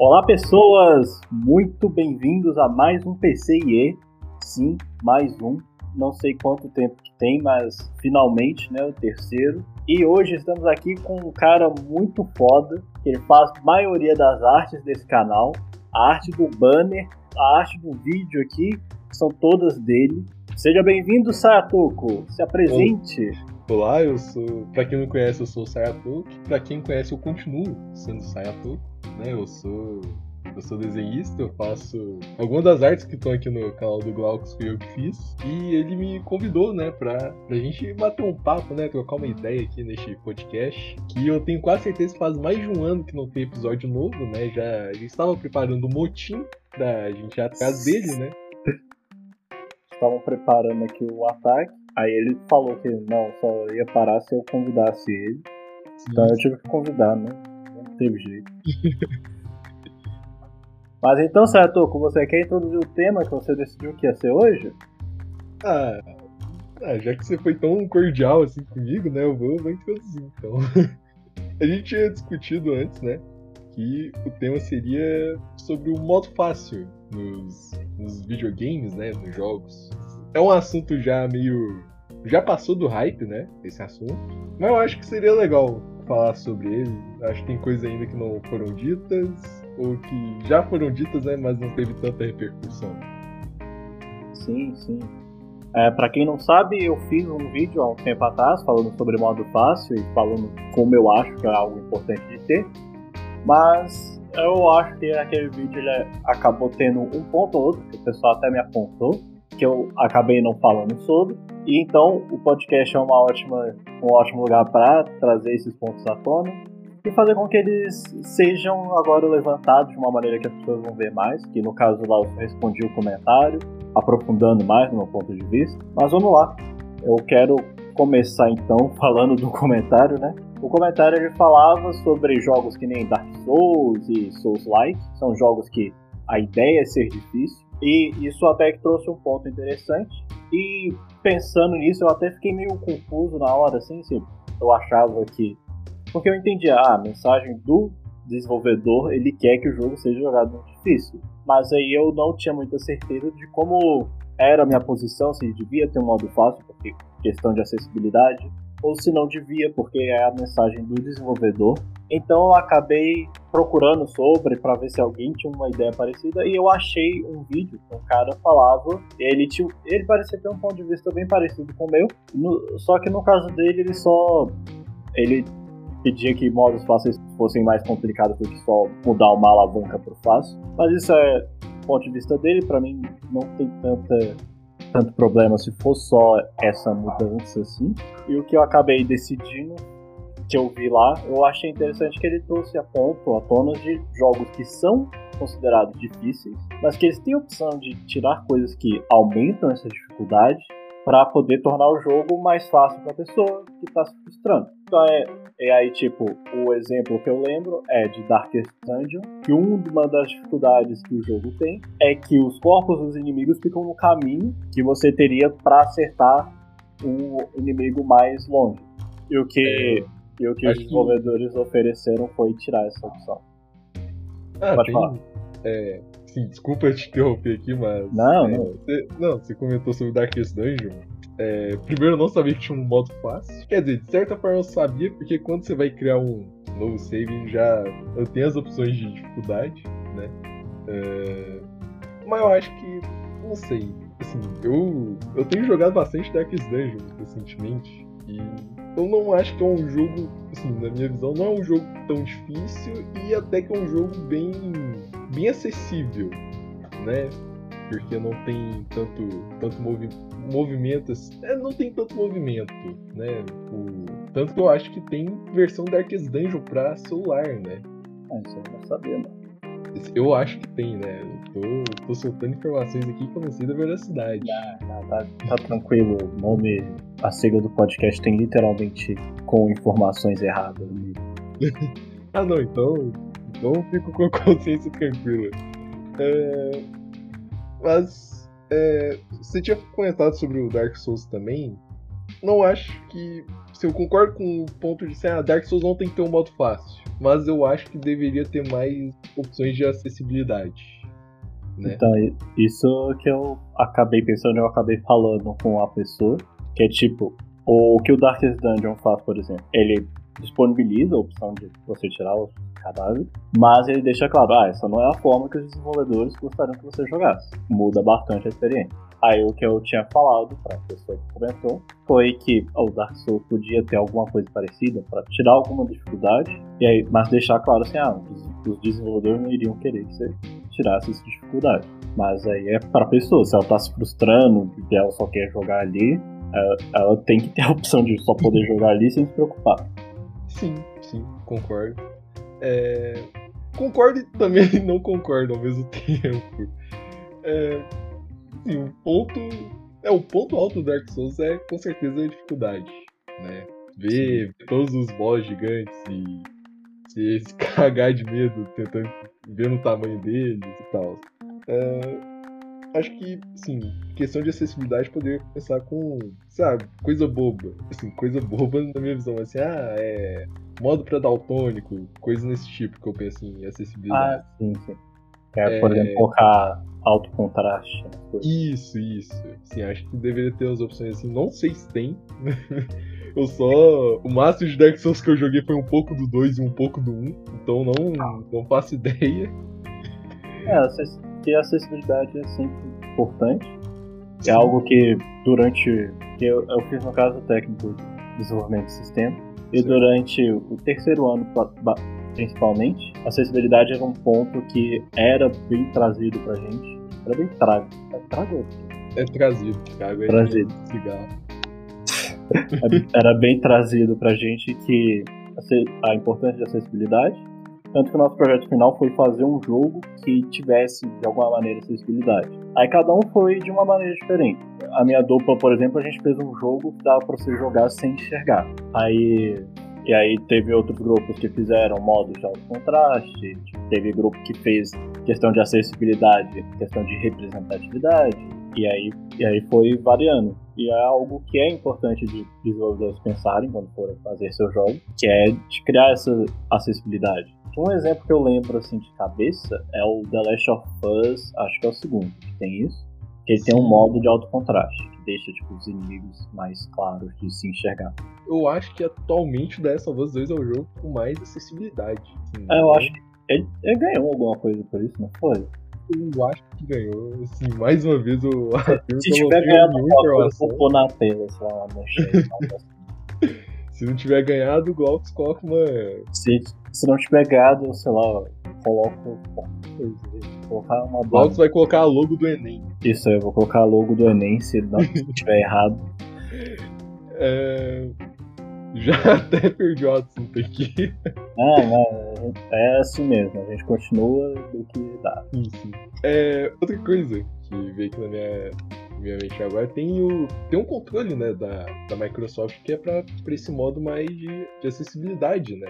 Olá, pessoas! Muito bem-vindos a mais um PCIe. Sim, mais um. Não sei quanto tempo que tem, mas finalmente, né, o terceiro. E hoje estamos aqui com um cara muito foda, que ele faz a maioria das artes desse canal. A arte do banner, a arte do vídeo aqui, são todas dele. Seja bem-vindo, Sayatoko. Se apresente. Olá, eu sou. Pra quem não conhece, eu sou o Sayatoko. Pra quem conhece, eu continuo sendo Sayatoko. Né? Eu sou. Eu sou desenhista, eu faço algumas das artes que estão aqui no canal do Glaucus que eu que fiz. E ele me convidou, né, pra, pra gente bater um papo, né, trocar uma ideia aqui neste podcast. Que eu tenho quase certeza que faz mais de um ano que não tem episódio novo, né? Já, já estava preparando um motim pra gente ir atrás dele, né? Estavam preparando aqui o ataque. Aí ele falou que não, só ia parar se eu convidasse ele. Sim. Então eu tive que convidar, né? Teve jeito. Mas então, Sayatoko, você quer introduzir o tema que você decidiu que ia ser hoje? Ah, ah, já que você foi tão cordial assim comigo, né? Eu vou, vou introduzir então. A gente tinha discutido antes, né? Que o tema seria sobre o modo fácil nos, nos videogames, né? Nos jogos. É um assunto já meio. Já passou do hype, né? Esse assunto. Mas eu acho que seria legal falar sobre ele. Acho que tem coisas ainda que não foram ditas ou que já foram ditas, né, mas não teve tanta repercussão. Sim, sim. É, para quem não sabe, eu fiz um vídeo há um tempo atrás falando sobre modo fácil e falando como eu acho que é algo importante de ter, mas eu acho que aquele vídeo ele acabou tendo um ponto ou outro que o pessoal até me apontou, que eu acabei não falando sobre, e então o podcast é uma ótima, um ótimo lugar para trazer esses pontos à tona e fazer com que eles sejam agora levantados de uma maneira que as pessoas vão ver mais, que no caso lá eu respondi o comentário, aprofundando mais no meu ponto de vista. Mas vamos lá, eu quero começar então falando do comentário, né? O comentário ele falava sobre jogos que nem Dark Souls e Souls-like, são jogos que a ideia é ser difícil, e isso até que trouxe um ponto interessante. E pensando nisso, eu até fiquei meio confuso na hora, assim, assim eu achava que porque eu entendi, ah, a mensagem do desenvolvedor, ele quer que o jogo seja jogado muito difícil. Mas aí eu não tinha muita certeza de como era a minha posição, se devia ter um modo fácil, porque questão de acessibilidade, ou se não devia, porque é a mensagem do desenvolvedor. Então eu acabei procurando sobre para ver se alguém tinha uma ideia parecida e eu achei um vídeo que um cara falava, ele tinha, ele parecia ter um ponto de vista bem parecido com o meu, no, só que no caso dele ele só ele pedia que modos fáceis fossem mais complicados do que só mudar uma alavanca para fácil. Mas isso é ponto de vista dele, para mim não tem tanta tanto problema se for só essa mudança assim. E o que eu acabei decidindo que eu vi lá, eu achei interessante que ele trouxe a ponto, a tona de jogos que são considerados difíceis, mas que eles têm a opção de tirar coisas que aumentam essa dificuldade para poder tornar o jogo mais fácil para a pessoa que está se frustrando. Então é, é aí tipo o exemplo que eu lembro é de Darkest Dungeon, que uma das dificuldades que o jogo tem é que os corpos dos inimigos ficam no caminho que você teria para acertar o inimigo mais longe. E o que, é, e o que os desenvolvedores que... ofereceram foi tirar essa opção. Ah, Pode tem, falar. É, Sim, desculpa te interromper aqui, mas. Não, é, não. Você, não, você comentou sobre Darkest Dungeon. É, primeiro, eu não sabia que tinha um modo fácil. Quer dizer, de certa forma eu sabia, porque quando você vai criar um novo save, já eu tenho as opções de dificuldade, né? É, mas eu acho que. Não sei. Assim, eu, eu tenho jogado bastante Darkest Dungeon recentemente. E eu não acho que é um jogo, assim, na minha visão, não é um jogo tão difícil e até que é um jogo bem bem acessível, né? Porque não tem tanto, tanto movi movimento, é, não tem tanto movimento, né? O, tanto que eu acho que tem versão Darkest Dungeon pra celular, né? Ah, isso eu não sabia, não. Eu acho que tem, né? Eu tô, tô soltando informações aqui que eu não sei da veracidade. Não, não, tá, tá tranquilo. Nome, a sigla do podcast tem literalmente com informações erradas. ah, não, então não fico com a consciência tranquila. É, mas é, você tinha comentado sobre o Dark Souls também. Não acho que assim, eu concordo com o ponto de ser, ah, Dark Souls não tem que ter um modo fácil. Mas eu acho que deveria ter mais opções de acessibilidade. Né? Então, isso que eu acabei pensando, eu acabei falando com a pessoa, que é tipo, o que o Darkest Dungeon faz, por exemplo, ele disponibiliza a opção de você tirar os cadáveres, mas ele deixa claro, ah, essa não é a forma que os desenvolvedores gostariam que você jogasse. Muda bastante a experiência. Aí o que eu tinha falado para a pessoa que comentou foi que o Dark Souls podia ter alguma coisa parecida para tirar alguma dificuldade, e aí, mas deixar claro assim, ah, os desenvolvedores não iriam querer que você tirasse essa dificuldade. Mas aí é para a pessoa, se ela está se frustrando e ela só quer jogar ali, ela, ela tem que ter a opção de só poder jogar ali sem se preocupar. Sim, sim, concordo. É... Concordo e também não concordo ao mesmo tempo. É... Sim, o ponto. É, o ponto alto do Dark Souls é com certeza a dificuldade. Né? Ver sim. todos os boss gigantes e se, se cagar de medo, tentando ver o tamanho deles e tal. É, acho que, sim, questão de acessibilidade poderia começar com, sabe, coisa boba. Assim, coisa boba na minha visão, assim, ah, é modo pra daltônico, coisa nesse tipo que eu penso em acessibilidade. Ah, sim, sim. É, por exemplo, colocar alto contraste. Isso, isso. Sim, acho que deveria ter as opções assim. Não sei se tem. eu só. O máximo de Dark Souls que eu joguei foi um pouco do 2 e um pouco do 1. Um, então não, não faço ideia. É, que a acessibilidade é sempre importante. É algo que durante. Que eu, eu fiz no caso técnico de desenvolvimento de sistema. E Sim. durante o terceiro ano, principalmente, a acessibilidade era um ponto que era bem trazido pra gente. Era bem trago. É trago? É trazido, trago é trazido. cigarro. era bem trazido pra gente que a importância de acessibilidade tanto que o nosso projeto final foi fazer um jogo que tivesse, de alguma maneira, acessibilidade. Aí cada um foi de uma maneira diferente. A minha dupla, por exemplo, a gente fez um jogo que dava pra você jogar sem enxergar. Aí. E aí teve outros grupos que fizeram modos de alto contraste, teve grupo que fez questão de acessibilidade, questão de representatividade, e aí, e aí foi variando. E é algo que é importante de desenvolvedores pensarem quando forem fazer seu jogo, que é de criar essa acessibilidade. Um exemplo que eu lembro assim de cabeça é o The Last of Us, acho que é o segundo, que tem isso. Que ele Sim. tem um modo de alto contraste, que deixa tipo, os inimigos mais claros de se enxergar. Eu acho que atualmente o The Last of Us 2 é o jogo com mais acessibilidade. Assim, é, eu acho que ele, ele, ganhou alguma coisa por isso, não foi? Eu acho que ganhou. Assim, mais uma vez o Se tiver ganhado coisa, vou pôr na tela, sei lá, no chat. Se não tiver ganhado, o Glaucus coloca uma. Se, se não tiver ganhado, sei lá, coloco. Colocar uma Glaucus vai colocar a logo do Enem. Isso aí, eu vou colocar a logo do Enem se não tiver errado. É... Já até perdi o assunto aqui. Ah, não, é assim mesmo, a gente continua do que dá. Isso. É, outra coisa que veio aqui na minha obviamente. Agora tem, o, tem um controle né, da, da Microsoft que é para esse modo mais de, de acessibilidade, né?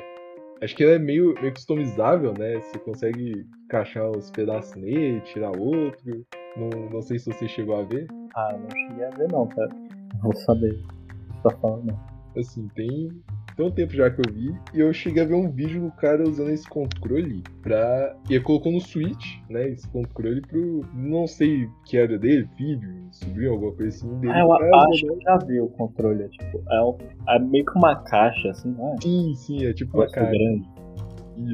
Acho que ele é meio, meio customizável, né? Você consegue encaixar os pedaços nele, tirar outro. Não, não sei se você chegou a ver. Ah, não cheguei a ver não, cara. Vou saber tá falando. Assim, tem, tem um tempo já que eu vi, e eu cheguei a ver um vídeo do cara usando esse controle pra. E ele colocou no Switch, né? Esse controle pro. Não sei que era dele, filho, sobrinho, alguma coisa assim dele. Ah, eu acho que eu já vi o controle. É, tipo, é, um, é meio que uma caixa, assim, não é? Sim, sim, é tipo uma caixa. grande.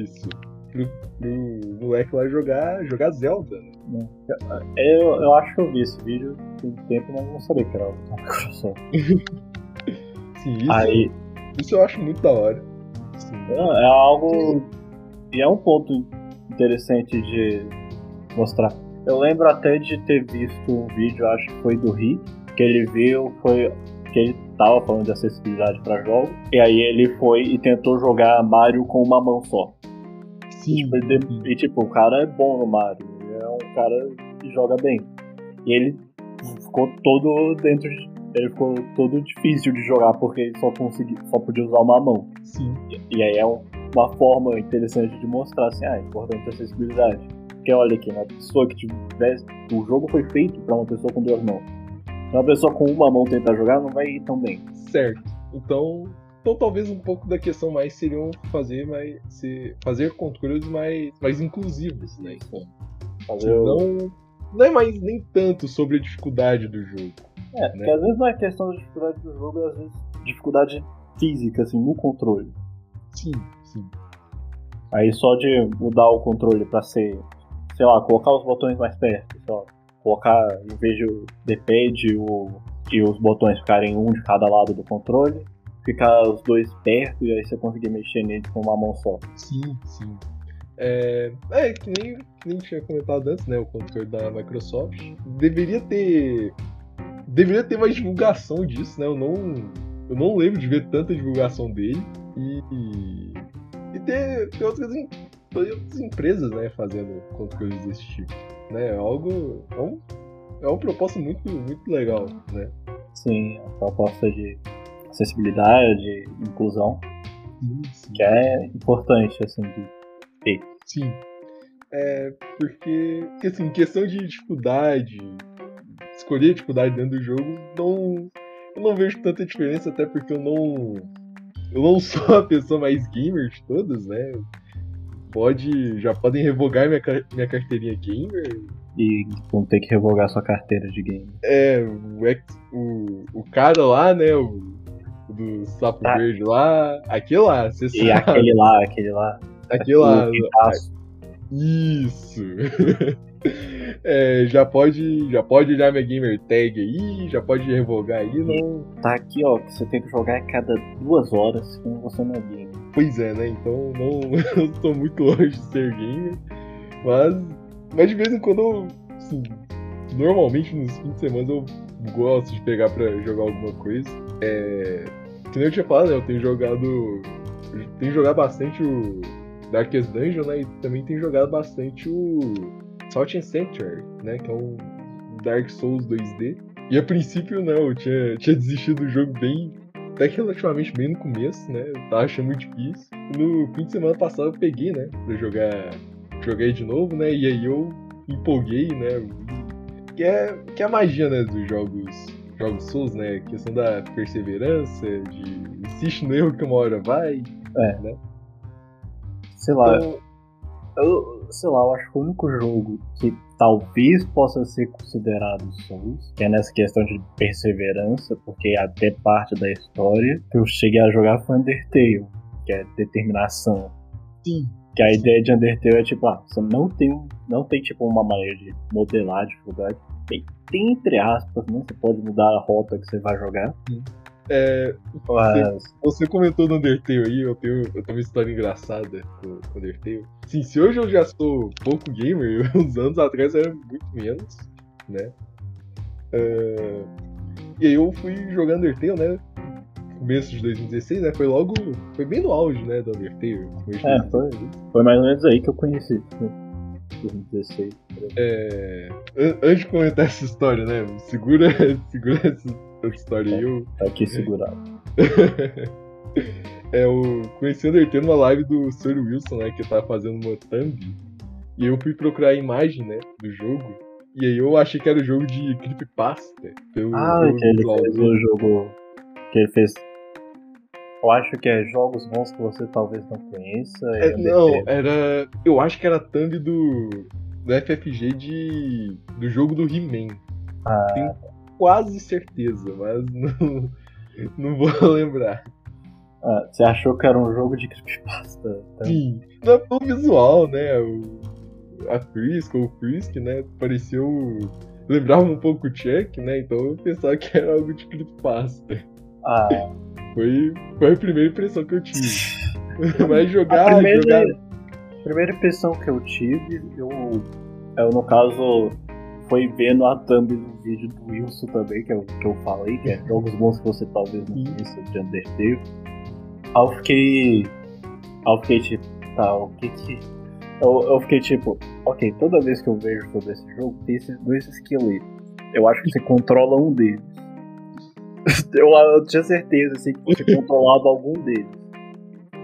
Isso. Pro, pro moleque lá jogar, jogar Zelda, né? É. Eu, eu acho que eu vi esse vídeo tem tempo, mas não sabia que era o Microsoft. sim, isso. Aí, isso eu acho muito da hora. É, é algo. E é um ponto interessante de mostrar. Eu lembro até de ter visto um vídeo, acho que foi do Ri, que ele viu, foi que ele tava falando de acessibilidade para jogos, e aí ele foi e tentou jogar Mario com uma mão só. Sim. E tipo, e, tipo o cara é bom no Mario, é um cara que joga bem. E ele ficou todo dentro de ele ficou todo difícil de jogar porque ele só, consegui, só podia usar uma mão. Sim. E, e aí é um, uma forma interessante de mostrar assim, ah, é importante a acessibilidade. Porque olha aqui, uma pessoa que tivesse. O jogo foi feito para uma pessoa com duas mãos. Se uma pessoa com uma mão tentar jogar, não vai ir tão bem. Certo. Então, então talvez um pouco da questão mais seriam fazer mais se, fazer controles mais, mais inclusivos, né? Então, fazer não, não é mais nem tanto sobre a dificuldade do jogo. É, né? porque às vezes não é questão da dificuldade do jogo, é às vezes dificuldade física, assim, no controle. Sim, sim. Aí só de mudar o controle para ser, sei lá, colocar os botões mais perto, sei lá, colocar, em vez de D-pad o, e os botões ficarem um de cada lado do controle, ficar os dois perto e aí você conseguir mexer neles com uma mão só. Sim, sim. É, é que, nem, que nem tinha comentado antes, né? O controle da Microsoft. Deveria ter. Deveria ter mais divulgação disso, né? Eu não, eu não lembro de ver tanta divulgação dele. E, e ter, ter outras, outras empresas né, fazendo controles desse tipo. Né? É algo. É, um, é uma proposta muito, muito legal, né? Sim, a proposta de acessibilidade, inclusão, sim, sim. que é importante, assim, de ter. Sim. É, porque, assim, questão de dificuldade, escolher dificuldade dentro do jogo, não, eu não vejo tanta diferença, até porque eu não, eu não sou a pessoa mais gamer de todas, né? Pode, já podem revogar minha, minha carteirinha gamer. E vão ter que revogar sua carteira de gamer. É, o, o, o cara lá, né? O, do sapo tá. verde lá. Aquele lá, você sabe. E aquele lá, aquele lá. Aquele lá. Isso. é, já pode já pode olhar minha gamer tag aí, já pode revogar aí, não. Tá aqui, ó, que você tem que jogar a cada duas horas quando você não é gamer. Pois é, né? Então não, eu tô muito longe de ser gamer. Mas, mas de vez em quando, assim, normalmente nos fins de semana eu gosto de pegar pra jogar alguma coisa. É, que nem eu tinha falado, né? Eu tenho jogado. Tenho jogado bastante o Darkest Dungeon, né? E também tenho jogado bastante o Salt and Sanctuary, né? Que é um Dark Souls 2D. E a princípio, não, eu tinha, tinha desistido do jogo bem. Até que relativamente bem no começo, né? Eu tava achando muito difícil. No fim de semana passado eu peguei, né? Pra jogar. Joguei de novo, né? E aí eu empolguei, né? Que é, que é a magia, né? Dos jogos jogos Souls, né? A questão da perseverança, de insiste no erro que uma hora vai. É. Né? Sei lá. Então... Eu, sei lá, eu acho que o único jogo que talvez possa ser considerado Souls, que é nessa questão de perseverança, porque até parte da história que eu cheguei a jogar foi Undertale, que é determinação. Sim. Que a ideia de Undertale é tipo, ah, você não tem, não tem tipo uma maneira de modelar a dificuldade. Tem, tem entre aspas, né? Você pode mudar a rota que você vai jogar. É, Mas... Você comentou no Undertale aí, eu tenho, eu tenho uma história engraçada com, o Undertale. Sim, se hoje eu já sou pouco gamer, uns anos atrás era muito menos, né? É, e aí eu fui jogar Undertale, né? começo de 2016, né? Foi logo. Foi bem no auge, né, do Undertale. É, foi, foi mais ou menos aí que eu conheci. 2016. É, antes de comentar essa história, né? Segura, segura essa, história aí. Eu... Tá aqui segurado. é, eu conheci o Undertale numa live do Sir Wilson, né? Que tava fazendo uma thumb. E eu fui procurar a imagem, né? Do jogo. E aí eu achei que era o jogo de Creepypasta. Pelo, ah, pelo que ele fez o jogo. Que ele fez eu acho que é jogos bons que você talvez não conheça. É, não, era. Eu acho que era thumb do. do FFG de. do jogo do He-Man. Ah. Tenho quase certeza, mas não, não vou lembrar. Ah, você achou que era um jogo de creepypasta? Tá? Sim. Não é o visual, né? O, a Frisk ou o Frisk, né? Pareceu. Lembrava um pouco o Chuck, né? Então eu pensava que era algo de creepypasta. Ah. Foi, foi a primeira impressão que eu tive. Mas jogar, a primeira, jogar. A primeira impressão que eu tive, eu, eu no caso, foi vendo a thumb do vídeo do Wilson também, que é o que eu falei, que é jogos bons que você talvez não conheça de Undertale. Aí eu fiquei. Aí eu fiquei tipo, tá, o que que. Eu, eu fiquei tipo, ok, toda vez que eu vejo sobre esse jogo, tem esses dois esqueletos. Eu acho que você controla um deles. eu, eu, tinha certeza assim, que tinha controlado algum deles.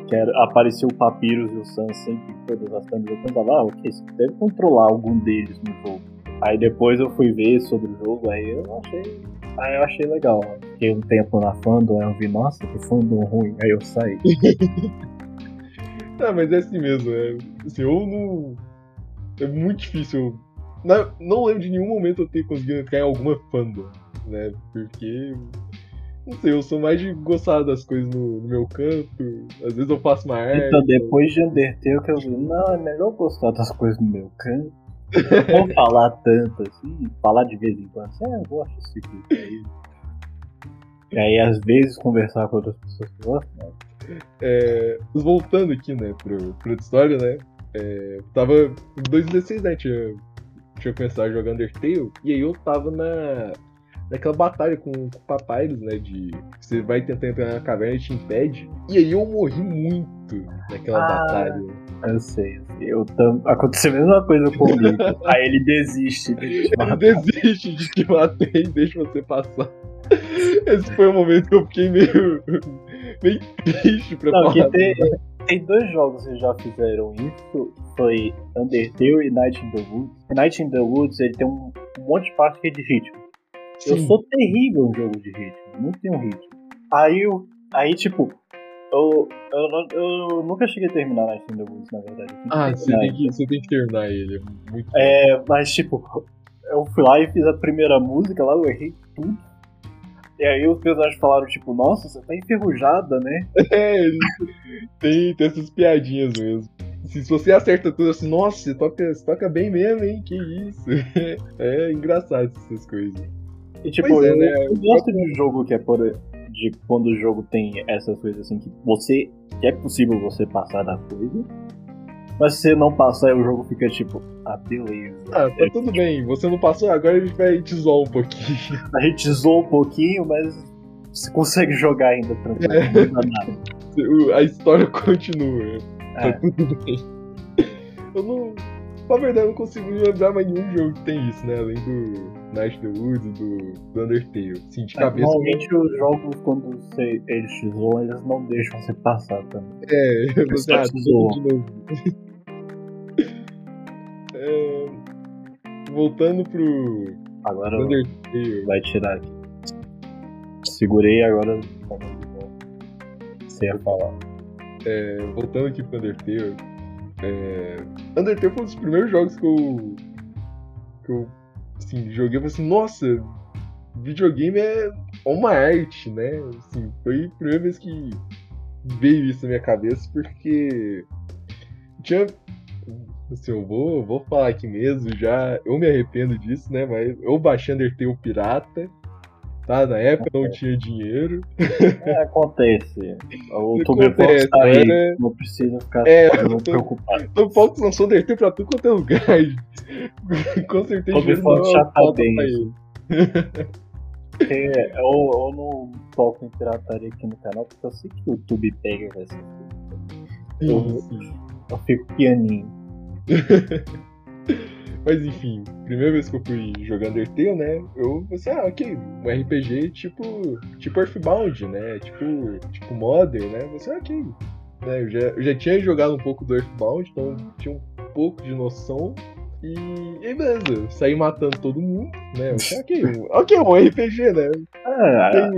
Que era, apareceu o Papyrus e o Sans sempre todas as câmeras. Eu pensava, ah, ok, você deve controlar algum deles no jogo. Aí depois eu fui ver sobre o jogo, aí eu achei. Aí eu achei legal. fiquei um tempo na fandom, aí eu vi, nossa, que fandom ruim, aí eu saí. ah, mas é assim mesmo, é. Assim, eu não. É muito difícil. Não, não lembro de nenhum momento eu ter conseguido entrar em alguma fandom, né? Porque. Não sei, eu sou mais de gostar das coisas no, no meu canto. Às vezes eu faço uma arte. Então, depois de Undertale, que eu vi, não, é melhor gostar das coisas no meu canto. Não falar tanto assim, falar de vez em quando. Assim, é, eu gosto desse tipo aí. E aí, às vezes, conversar com outras pessoas que gostam. Né? É, voltando aqui, né, pro, pro história, né? É, tava em 2016, né? Tinha, tinha começado jogando Undertale, e aí eu tava na, naquela batalha com, com o Papyrus, né? De você vai tentar entrar na caverna e te impede. E aí eu morri muito naquela ah, batalha. Eu sei, eu sei. Eu tam... Aconteceu a mesma coisa comigo. aí ele desiste de te matar. Ele desiste de te matar e deixa você passar. Esse foi o momento que eu fiquei meio. meio triste pra Não, falar. Tem, tem dois jogos que já fizeram isso. Foi Undertale e Night in the Woods. Night in the Woods ele tem um, um monte de parte que é de ritmo. Sim. Eu sou terrível em jogo de ritmo. Não tenho ritmo. Aí, aí tipo, eu, eu, eu, nunca cheguei a terminar Night in the Woods, na verdade. Ah, você tem, que, você tem que terminar ele. É, muito é mas tipo, eu fui lá e fiz a primeira música lá, eu errei tudo. E aí os personagens falaram, tipo, nossa, você tá enferrujada, né? É, tem, tem essas piadinhas mesmo. Se você acerta tudo assim, nossa, você toca, você toca bem mesmo, hein? Que isso. É engraçado essas coisas. E tipo, é, eu, né? eu gosto de um jogo que é por. De quando o jogo tem essas coisas assim, que você. que é possível você passar da coisa. Mas se você não passar, o jogo fica tipo, ah, beleza. Ah, tá tudo bem. Você não passou, agora a gente vai te zoar um pouquinho. A gente zoa um pouquinho, mas você consegue jogar ainda tranquilo. É. A história continua. Tá é. Tudo bem. Eu não. Na verdade, eu não consigo lembrar mais nenhum jogo que tem isso, né? Além do Night the Woods e do, do Undertale. Sim, de cabeça. Normalmente os jogos, quando você, eles te zoam, eles não deixam você passar também. É, você ah, de novo. É, voltando pro. Agora vai tirar aqui. Segurei agora. Você ia falar. É, voltando aqui pro Undertale. É, Undertale foi um dos primeiros jogos que eu. que eu assim, joguei e falei assim, nossa, videogame é uma arte, né? Assim, foi a primeira vez que veio isso na minha cabeça, porque tinha Assim, eu vou, vou falar aqui mesmo, já. Eu me arrependo disso, né? Mas eu baixei Undertale pirata. Tá? Na época não tinha dinheiro. É, acontece. O Tobyfox tá aí, era... não precisa ficar é, preocupado. O Fox lançou Undertale pra tudo quanto é lugar. Com certeza o Tobyfox já tá bem. É, eu, eu não toco em pirataria aqui no canal porque eu sei que o YouTube pega essas coisas. Eu, eu fico pianinho. Mas enfim, primeira vez que eu fui jogar Undertale, né? Eu pensei, ah, ok, um RPG tipo. tipo Earthbound, né? Tipo. Tipo Modern, né? Você, ah, ok. Né? Eu, já, eu já tinha jogado um pouco do Earthbound, então tinha um pouco de noção. E, e beleza, saí matando todo mundo, né? Eu pensei, ok, ok, um RPG, né? Ah, não,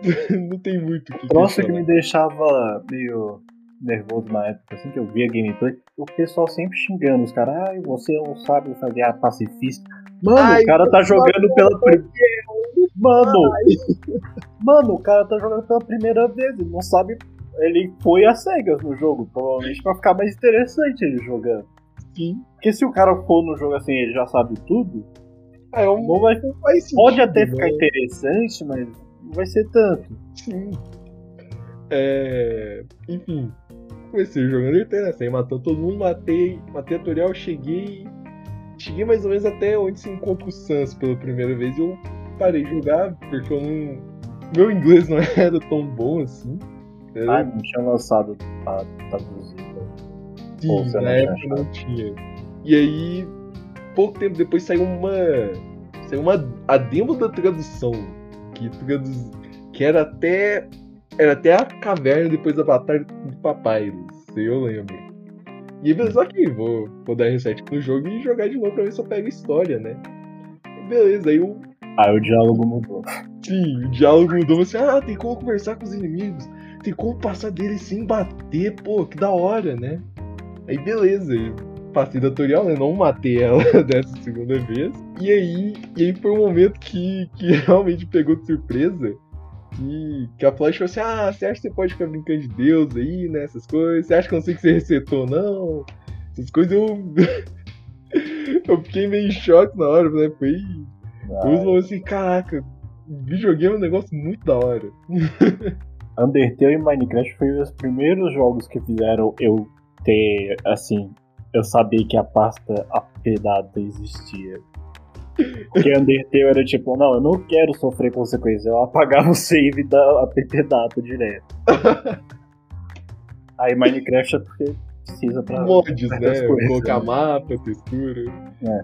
tem, não tem muito o que. Nossa, que me deixava meio nervoso na época, assim, que eu via gameplay, o pessoal sempre xingando os caras, ai, você não sabe fazer a pacifista. Mano, ai, o cara tá jogando pela primeira. Mano! Mano, o cara tá jogando pela primeira vez, ele não sabe. Ele foi a cegas no jogo, provavelmente pra ficar mais interessante ele jogando. Sim. Porque se o cara for no jogo assim, ele já sabe tudo. É um... não vai, pode até ficar né? interessante, mas não vai ser tanto. Sim. É... Enfim, comecei jogando inteiro assim, matando todo mundo, matei, matei a tutorial, cheguei. Cheguei mais ou menos até onde se encontra o Sans pela primeira vez e eu parei de jogar, porque eu não. Meu inglês não era tão bom assim. Ah, não tinha lançado a traduzida. Sim, na época não tinha. E aí, pouco tempo depois saiu uma. Saiu uma. A demo da tradução. Que traduz. Que era até era até a caverna depois da batalha do papai, se eu lembro. E beleza, ok, vou, vou dar reset no jogo e jogar de novo pra ver se eu pego história, né? E beleza, aí eu Aí o diálogo mudou. Sim, o diálogo mudou. Você, ah, tem como conversar com os inimigos. Tem como passar deles sem bater. Pô, que da hora, né? Aí beleza, passei da tutorial, né? Não matei ela dessa segunda vez. E aí, e aí foi um momento que, que realmente pegou de surpresa. Que, que a Flash falou assim: Ah, você acha que você pode ficar brincando de Deus aí, né? Essas coisas? Você acha que eu não sei que você resetou, não? Essas coisas eu. eu fiquei meio em choque na hora, né? Foi. Eu falei assim: Caraca, videogame é um negócio muito da hora. Undertale e Minecraft foi os primeiros jogos que fizeram eu ter, assim, eu sabia que a pasta apedada existia. Porque Undertale era tipo, não, eu não quero sofrer consequências, eu apagava o save da app data direto. Aí Minecraft é porque precisa pra. Mods, né? Coisas, Colocar né? mapa, textura. É.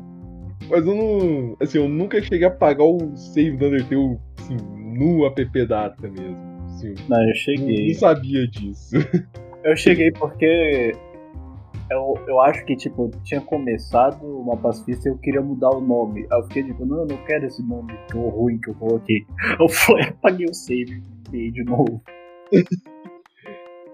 Mas eu não. Assim, eu nunca cheguei a apagar o save do Undertale assim, no app data mesmo. Assim, não, eu cheguei. Não sabia disso. Eu cheguei porque eu, eu acho que, tipo, tinha começado uma pacifista e eu queria mudar o nome. Aí eu fiquei tipo, não, eu não quero esse nome tão ruim que eu coloquei. Eu fui, apaguei o save e de novo.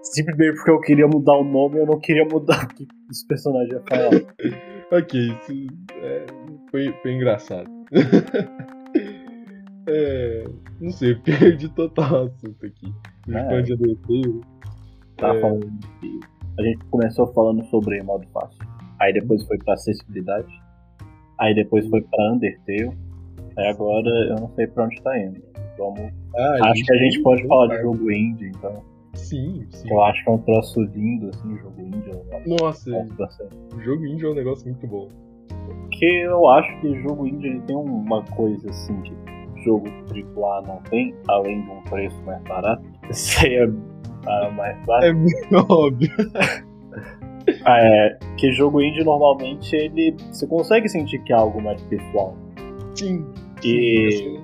Simplesmente porque eu queria mudar o nome eu não queria mudar o que os personagens iam falar. ok, isso é, foi, foi engraçado. é, não sei, perdi total assunto aqui. É. De Tá é... falando de a gente começou falando sobre modo fácil. Aí depois foi pra acessibilidade. Aí depois foi pra Undertale. Aí agora eu não sei pra onde tá indo. Vamos. Ah, acho que a gente pode falar de jogo indie, então. Sim, sim. Eu acho que é um troço lindo, assim, jogo indie. Nossa, jogo indie é um negócio muito bom. Porque eu acho que jogo indie ele tem uma coisa assim que jogo AAA não tem, além de um preço mais barato. Isso aí é ah, barato. É muito óbvio. Ah, é, que jogo indie normalmente ele. Você consegue sentir que é algo mais pessoal. Sim. E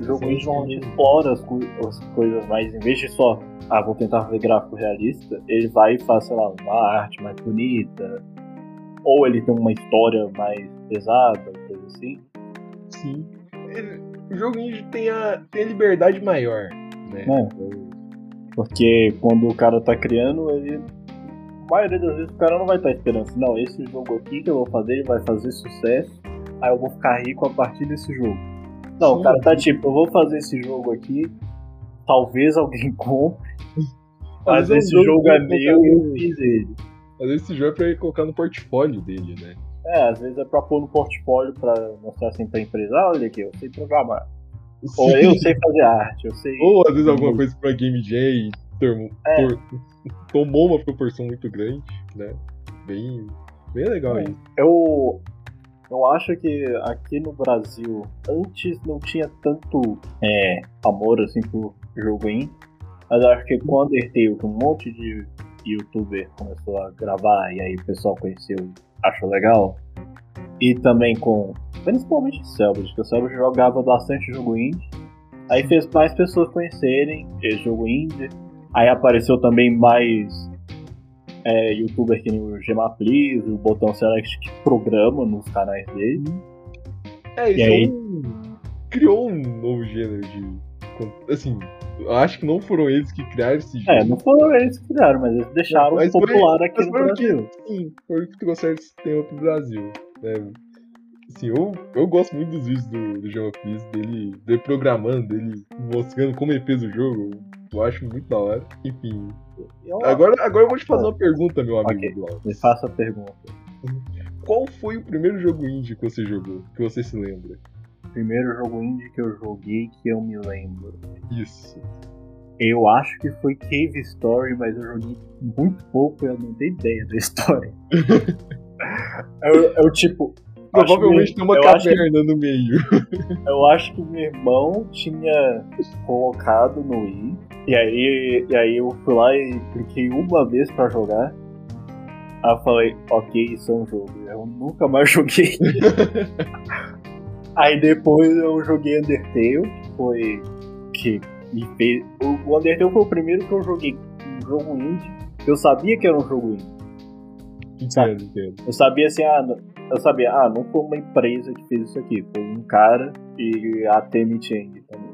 o jogo sim, indie normalmente explora as, as, coisas mais. Em vez de só, ah, vou tentar fazer gráfico realista, ele vai e faz, sei lá, uma arte mais bonita. Ou ele tem uma história mais pesada, coisa assim. Sim. O jogo indie tem a, tem a liberdade maior, né? É. Porque quando o cara tá criando, ele. A maioria das vezes o cara não vai estar tá esperando assim, não, esse jogo aqui que eu vou fazer, ele vai fazer sucesso, aí eu vou ficar rico a partir desse jogo. Não, Sim. o cara tá tipo, eu vou fazer esse jogo aqui, talvez alguém compre, mas é esse jogo é meu e eu fiz ele. Vezes esse jogo é pra ele colocar no portfólio dele, né? É, às vezes é pra pôr no portfólio pra mostrar assim pra empresa, olha aqui, eu sei programar. Ou eu sei fazer arte, eu sei. Ou às vezes alguma coisa pra Game Jam é. tomou uma proporção muito grande, né? Bem, bem legal aí. Eu, eu acho que aqui no Brasil, antes não tinha tanto é, amor assim por jogo indie, mas acho que com Undertale, que um monte de youtuber começou a gravar e aí o pessoal conheceu e achou legal, e também com principalmente Selbit, que o Selbit jogava bastante jogo indie. Aí fez mais pessoas conhecerem esse jogo indie. Aí apareceu também mais é, youtuber que nem o Gemaplis, o Botão Select que programa nos canais dele. É, isso aí... criou um novo gênero de. Assim, acho que não foram eles que criaram esse gênero. É, não foram eles que criaram, mas eles deixaram mas popular foi, aqui no Brasil. Que, sim, foi o que trouxeram sistema pro Brasil. Né? Assim, eu, eu gosto muito dos vídeos do, do João Cris, dele, dele programando, dele mostrando como ele fez o jogo. Eu acho muito da hora. Enfim. Eu... Agora, agora eu vou te fazer uma pergunta, meu amigo. Okay. Me faça a pergunta. Qual foi o primeiro jogo indie que você jogou? Que você se lembra? Primeiro jogo indie que eu joguei que eu me lembro. Isso. Eu acho que foi Cave Story, mas eu joguei muito pouco e eu não tenho ideia da história. eu, eu, tipo, Provavelmente tem uma caverna no meio. Eu acho que meu irmão tinha colocado no Wii. E aí, e aí eu fui lá e cliquei uma vez pra jogar. Aí eu falei, ok, isso é um jogo. Eu nunca mais joguei. aí depois eu joguei Undertale, que foi. que me fez. O Undertale foi o primeiro que eu joguei um jogo indie. Eu sabia que era um jogo indie. Entendo, entendo. Eu sabia assim, ah, eu sabia, ah, não foi uma empresa que fez isso aqui, foi um cara e a Temi Chang também.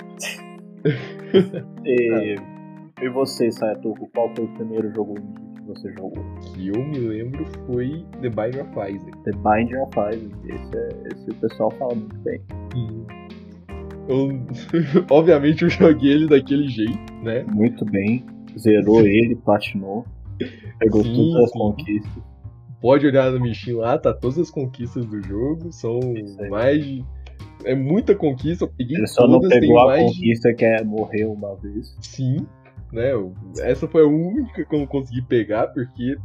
e, e você, Sayatoku, qual foi o primeiro jogo que você jogou? Que eu me lembro foi The Binding of Isaac. The Binding of Isaac, esse, é, esse o pessoal fala muito bem. Eu, obviamente eu joguei ele daquele jeito, né? Muito bem, zerou ele, platinou, pegou Sim, todas as conquistas. Pode olhar no Michin lá, tá todas as conquistas do jogo, são mais de... É muita conquista, eu peguei Ele só não todas, pegou a mais de conquista que é morrer uma vez. Sim, né? eu- Essa foi a única que eu não consegui pegar, porque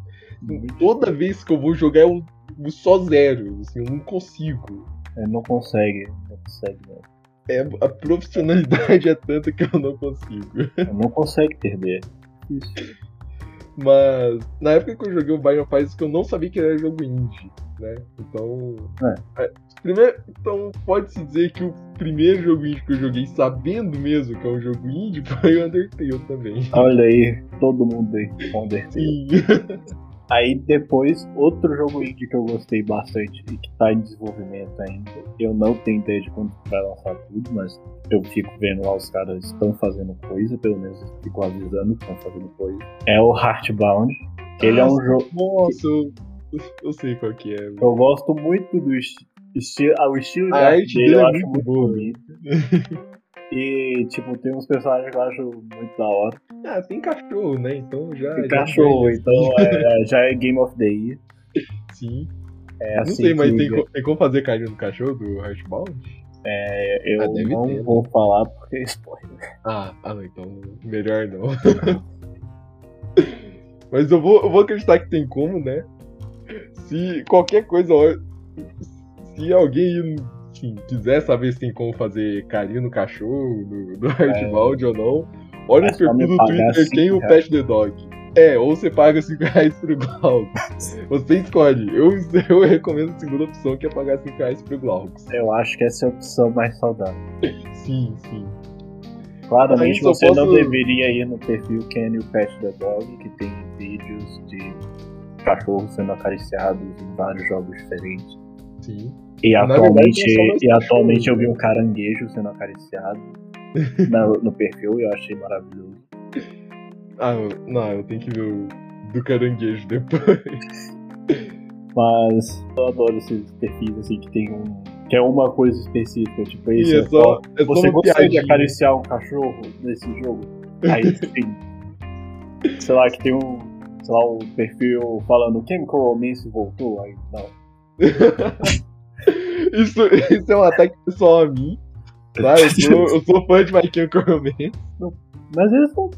toda vez que eu vou jogar eu, eu só zero, assim, eu não consigo. Ele não consegue, não consegue, não. É, a profissionalidade é tanta que eu não consigo. Ele não consegue perder. Isso. Mas na época que eu joguei o Binding of Isaac eu não sabia que era jogo indie, né? Então. é, primeiro, então pode-se dizer que o primeiro jogo indie que eu joguei sabendo mesmo que é um jogo indie foi o Undertale também. Olha aí, todo mundo aí, com Undertale. Sim. Aí depois, outro jogo indie que eu gostei bastante e que tá em desenvolvimento ainda. Eu não tenho ideia de quando vai lançar tudo, mas eu fico vendo lá os caras estão fazendo coisa, pelo menos eu fico avisando que estão fazendo coisa. É o Heartbound. Ele é um jogo. Nossa, eu, eu sei qual que é. Eu gosto muito do esti esti o estilo de A arte dele, eu é acho muito bonito. E, tipo, tem uns personagens que eu acho muito da hora. Ah, tem cachorro, né? Então já. Tem já cachorro, ganha. então é- é- já é Game of the Year. Sim. É não assim sei, mas que- tem, tem como fazer carinho no cachorro do Heartbound? É, eu Ah, não ter, né? vou falar porque é spoiler. Ah, ah não, então melhor não. Mas eu vou, eu vou acreditar que tem como, né? Se qualquer coisa, se alguém assim, quiser saber se tem como fazer carinho no cachorro, no, no Heartbound ou não, olha É só perfil do Twitter tem o. Pet the Dog. É, ou você paga 5 reais pro Glaucus. Você escolhe. Eu, eu recomendo a segunda opção, que é pagar 5 reais pro Glaucus. Eu acho que essa é a opção mais saudável. Sim, sim. Claramente você não posso- deveria ir no perfil Can You Pet the Dog, que tem vídeos de cachorros sendo acariciados em vários jogos diferentes. Sim. E Na atualmente, verdade, mais e atualmente eu vi um caranguejo sendo acariciado no, no perfil e eu achei maravilhoso. Ah, não, eu tenho que ver o do caranguejo depois. Mas eu adoro esses perfis assim que tem um. que é uma coisa específica, tipo esse é é só, é só Você gostaria de acariciar um cachorro nesse jogo? Aí sim. sei lá, que tem um. Sei lá, um perfil falando Chemical Romance voltou. Aí não. isso, isso é um ataque pessoal a mim. Tá? Eu, sou, eu sou fã de My Chemical Romance. Mas eles não.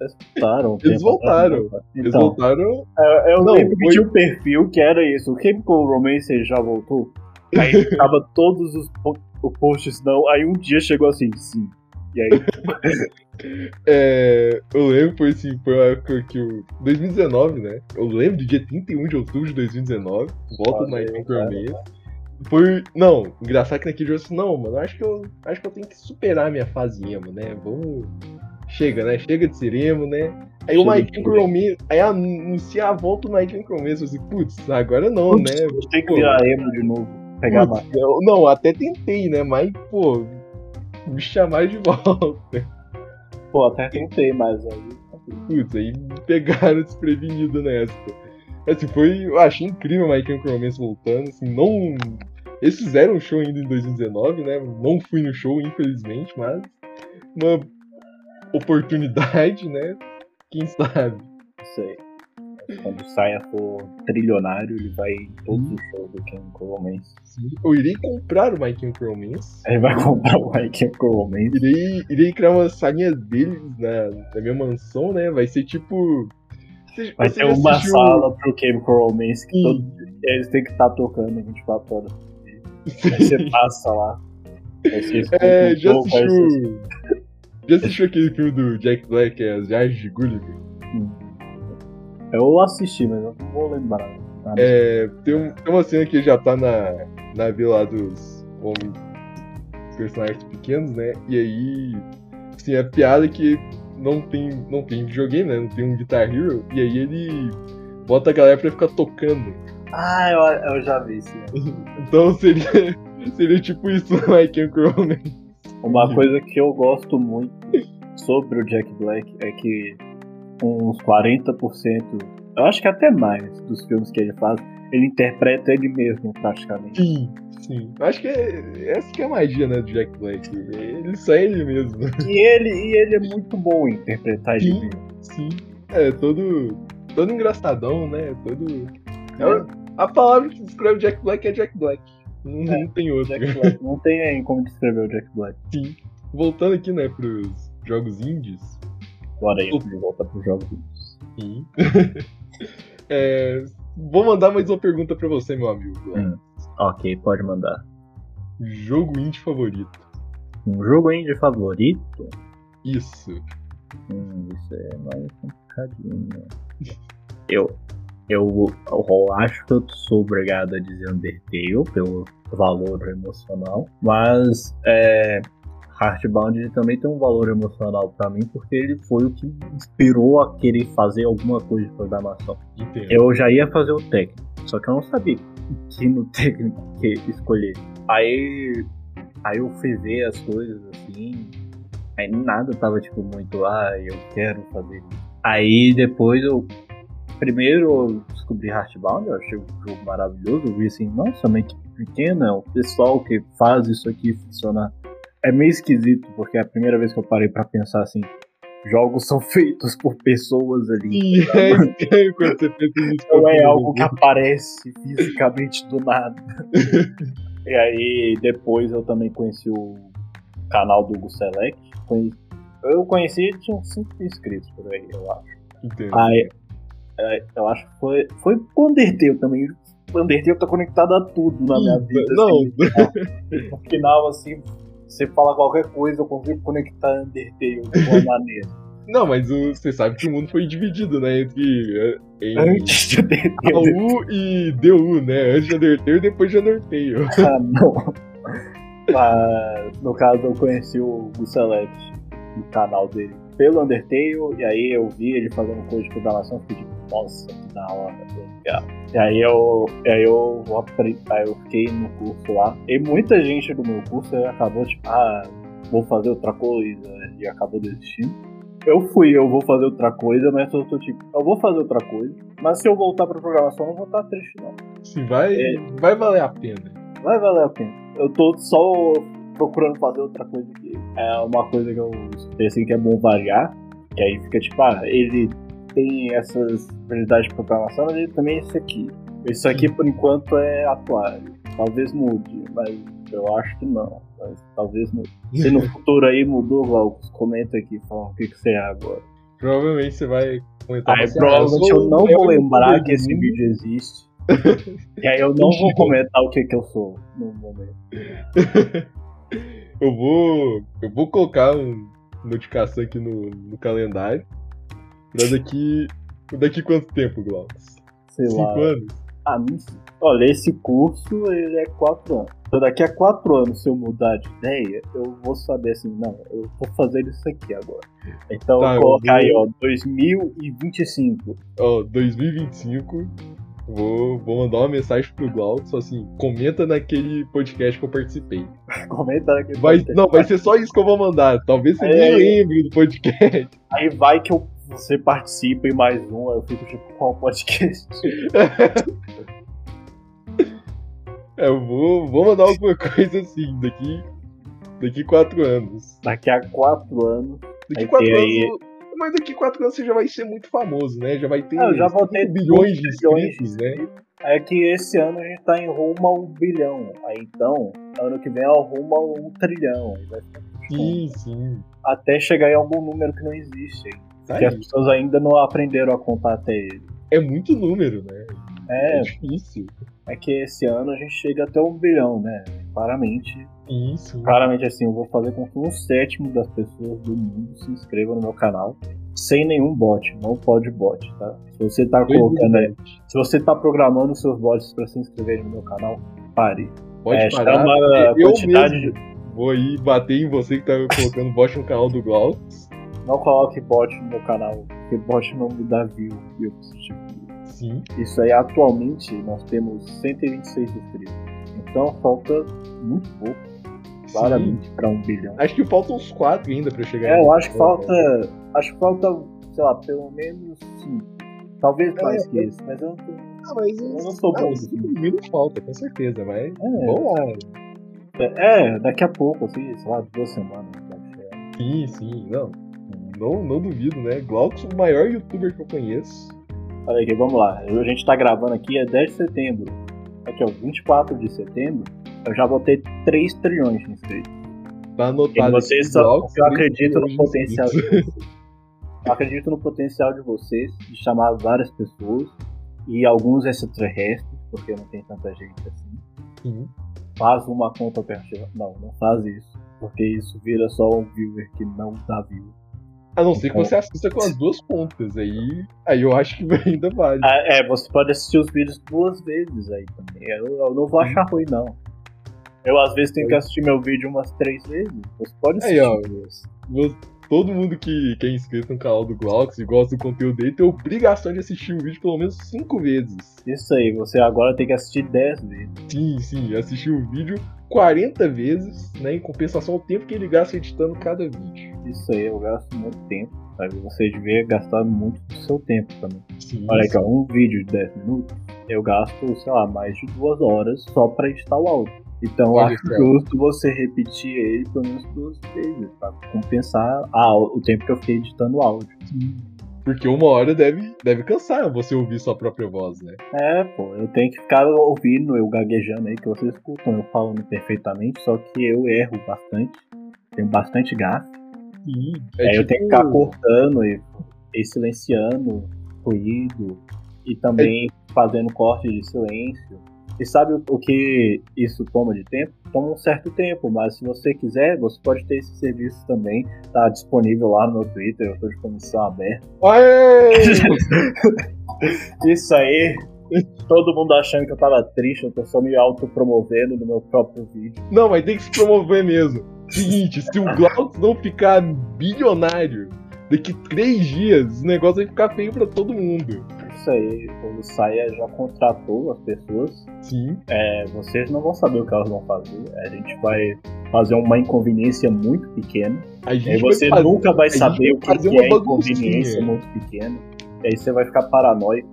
Eles voltaram. Eles voltaram. né? Eles Então, voltaram. eu, eu Não, lembro que tinha um perfil que era isso. O Chemical Romance já voltou. Aí tava todos os po- posts não. Aí um dia chegou assim, sim. E aí, É, eu lembro, foi assim, foi uma época que o. 2019, né? Eu lembro do dia 31 de outubro de 2019. Volta do cara. Romance. Foi. Não, engraçado que naquele jogo eu disse, não, mano, acho que eu. Acho que eu tenho que superar a minha fase emo, né? Vamos. Chega, né? Chega de ser emo, né? Aí o Chega Chemical ser Romance. Aí anuncia a volta do Chemical Romance. Eu assim, putz, agora não, né? tem que virar emo de novo. Pegar mais. putz, eu- não, até tentei, né? Mas, pô, me chamaram de volta. Pô, até tentei, mas aí. Putz, aí me pegaram desprevenido nessa. Assim, foi. Eu achei incrível o My Chemical Romance voltando, assim, não. Eles fizeram um show ainda em 2019, né? Não fui no show, infelizmente, mas uma oportunidade, né? Quem sabe? Sei. Quando o Saia for trilionário, ele vai em todos os shows do Chemical Romance. Eu irei comprar o My Chemical Romance. Ele vai comprar o My Chemical Romance. Irei, irei criar uma salinha deles na, na minha mansão, né? Vai ser tipo. Você- Vai ter já uma assistiu- sala pro Chemical Romance que Sim. todo, eles têm que estar tocando 24 horas. Aí você passa lá. É, já assistiu. Já assistiu aquele filme do Jack Black, que é As Viagens de Gulliver? Eu assisti, mas eu não vou lembrar. nada. É, tem, um- tem uma cena que já tá na, na vila lá dos homens, personagens pequenos, né? E aí, assim, a piada é que não tem, não tem videogame, né? Não tem um Guitar Hero. E aí ele bota a galera pra ficar tocando Ah, eu, eu já vi isso. então seria, seria tipo isso no My Chemical Romance. Uma coisa que eu gosto muito sobre o Jack Black é que uns 40%, eu acho que até mais, dos filmes que ele faz, ele interpreta ele mesmo, praticamente. Sim, sim. Acho que é, essa que é a magia, né, do Jack Black. Ele só é ele mesmo. E ele, e ele é muito bom em interpretar sim, ele mesmo. Sim. É, todo, todo engraçadão, né? Todo. É, a palavra que descreve Jack Black é Jack Black. Não, é, não tem outro. Black. Não tem como descrever o Jack Black. Sim. Voltando aqui, né, pros jogos indies. Bora aí, o... volta pros jogos indies. Sim. é, vou mandar mais uma pergunta pra você, meu amigo. Hum. Ok, pode mandar. Jogo indie favorito. Um jogo indie favorito? Isso. Hum, isso é mais complicadinho. Eu, eu, eu acho que eu sou obrigado a dizer Undertale pelo valor emocional, mas é, Heartbound também tem um valor emocional para mim porque ele foi o que me inspirou a querer fazer alguma coisa de programação. Entendo. Eu já ia fazer o técnico, só que eu não sabia que no técnico que escolher. Aí, aí eu fui ver as coisas assim, aí nada tava tipo muito, ah, eu quero fazer. Aí depois eu primeiro eu descobri Heartbound, eu achei um jogo maravilhoso. Eu vi assim, nossa, uma equipe pequena, o pessoal que faz isso aqui funcionar. É meio esquisito, porque é a primeira vez que eu parei para pensar assim, jogos são feitos por pessoas ali. É estranho quando você pensa nisso. Não é algo que aparece fisicamente do nada. e aí, depois eu também conheci o canal do Hugo Select. Eu conheci, tinha uns 5 inscritos por aí, eu acho. Entendo. Aí, é, eu acho que foi, foi com o Undertale também. O Undertale tá conectado a tudo na minha vida. Não. Assim, no final, assim, você fala qualquer coisa, eu consigo conectar Undertale de uma maneira. Não, mas o, você sabe que o mundo foi dividido, né? Entre. É, em Antes de Undertale. AU e DU, né? Antes de Undertale e depois de Undertale. Ah, não. Mas, no caso, eu conheci o Select, no canal dele, pelo Undertale, e aí eu vi ele fazendo coisa de programação, fiquei tipo, nossa, que da hora, E aí eu, e aí eu, aí eu fiquei no curso lá, e muita gente do meu curso acabou tipo, ah, vou fazer outra coisa, e acabou desistindo. Eu fui, eu vou fazer outra coisa, mas eu tô tipo, eu vou fazer outra coisa, mas se eu voltar pra programação, eu não vou estar triste, não. Se vai, é, vai valer a pena. Vai valer a pena. Eu tô só procurando fazer outra coisa aqui. É uma coisa que eu pensei que é bom variar, que aí fica tipo, ah, ele tem essas habilidades de programação, mas ele também é esse aqui. Isso aqui, por enquanto, é atual. Talvez mude, mas eu acho que não. Mas talvez mude. Se no futuro aí mudou, Glaucus, comenta aqui, fala o que, que você é agora. Provavelmente você vai comentar. Aí, provavelmente eu não vou lembrar que esse vídeo existe. e aí eu não vou comentar o que, que eu sou no momento. eu vou. Eu vou colocar uma notificação aqui no, no calendário. Pra daqui. Daqui quanto tempo, Glaucus? Sei Cinco lá. anos? Ah, não sei. Olha, esse curso ele é quatro anos. Então daqui a quatro anos, se eu mudar de ideia, eu vou saber assim, não, eu vou fazer isso aqui agora. Então Tá, eu vou colocar aí, ó, 2025. Ó, 2025. Vou, vou mandar uma mensagem pro Glaucus, assim, comenta naquele podcast que eu participei. Comenta aqui. Vai, não, vai ser só isso que eu vou mandar. Talvez você É. nem lembre do podcast. Aí vai que eu, você participa em mais um, eu fico tipo, qual podcast? É, eu vou, vou mandar alguma coisa assim, daqui, daqui quatro anos. Daqui a quatro anos. Daqui quatro anos. aí- Mas daqui quatro anos você já vai ser muito famoso, né? Já vai ter eu já vou ter 5 bilhões de bilhões inscritos, né? É que esse ano a gente tá em rumo a um bilhão. Aí então, ano que vem é rumo a um trilhão. Sim, sim. até chegar em algum número que não existe. Tá Que as pessoas ainda não aprenderam a contar até ele. É muito número, né? É, É, difícil. é que esse ano a gente chega até um bilhão, né? Claramente, Isso. claramente assim, eu vou fazer com que um sétimo das pessoas do mundo se inscrevam no meu canal. Sem nenhum bot, não pode bot, tá? Se você tá colocando aí, se você tá programando seus bots pra se inscreverem no meu canal, pare. Pode é, parar. chama eu quantidade mesmo vou aí bater em você que tá colocando bot no canal do Glaucus. Não coloque bot no meu canal, porque bot não me dá view e eu preciso de view. Sim. Isso aí, atualmente, nós temos 126 inscritos. Então falta muito pouco, claramente, para um bilhão. Acho que faltam uns quatro ainda pra chegar. É, eu acho que falta. Acho que falta, sei lá, pelo menos cinco. Talvez mais que isso, mas eu não tô. Ah, mas Eu não sou bom. Não falta, com certeza, mas. É, Vamos lá. é, daqui a pouco, assim, sei lá, duas semanas. Sim, sim, não. Não, não duvido, né? Glaucus, o maior youtuber que eu conheço. Olha aqui, vamos lá. A gente tá gravando aqui, é 10 de setembro. Aqui, ó, 24 de setembro, eu já botei 3 trilhões de inscritos. Tá E anotado. vocês aqui, só, Glaucus, eu acredito no potencial de vocês. Eu acredito no potencial de vocês de chamar várias pessoas e alguns extraterrestres, porque não tem tanta gente assim. Sim. Faz uma conta operativa. Não, não faz isso. Porque isso vira só um viewer que não dá view. A não ser que você assista com as duas contas. Aí, aí eu acho que ainda vale. Ah, é, você pode assistir os vídeos duas vezes aí também. Eu, eu não vou achar ruim, não. Eu às vezes tenho que assistir meu vídeo umas três vezes. Você pode assistir Aí, ó. duas. Você- Todo mundo que, que é inscrito no canal do Glaucus e gosta do conteúdo dele tem obrigação de assistir o vídeo pelo menos cinco vezes. Isso aí, você agora tem que assistir dez vezes. Sim, sim, assistir o vídeo 40 vezes, né? Em compensação ao tempo que ele gasta editando cada vídeo. Isso aí, eu gasto muito tempo. Sabe? Você devia gastar muito do seu tempo também. Sim. Olha aqui, ó, um vídeo de 10 minutos, eu gasto, sei lá, mais de duas horas só pra editar o áudio. Então eu acho justo você repetir ele pelo menos duas vezes, pra compensar ah, o tempo que eu fiquei editando o áudio. Porque uma hora deve, deve cansar você ouvir sua própria voz, né? É, pô, eu tenho que ficar ouvindo, eu gaguejando aí, que vocês escutam eu falando perfeitamente, só que eu erro bastante, tenho bastante gafe. Sim. aí eu tenho que ficar cortando e, e silenciando ruído e também fazendo corte de silêncio. E sabe o- que isso toma de tempo? Toma um certo tempo, mas se você quiser, você pode ter esse serviço também. Tá disponível lá no meu Twitter, eu tô de comissão aberta. Isso aí, todo mundo achando que eu tava triste, eu tô só me autopromovendo no meu próprio vídeo. Não, mas tem que se promover mesmo. Seguinte, se o Glaucus não ficar bilionário daqui três dias, o negócio vai ficar feio pra todo mundo. Isso aí, o Saia já contratou as pessoas Sim. É, vocês não vão saber o que elas vão fazer. A gente vai fazer uma inconveniência muito pequena. A E aí gente você vai fazer, nunca vai saber vai o que, que uma é inconveniência muito pequena. E aí você vai ficar paranoico.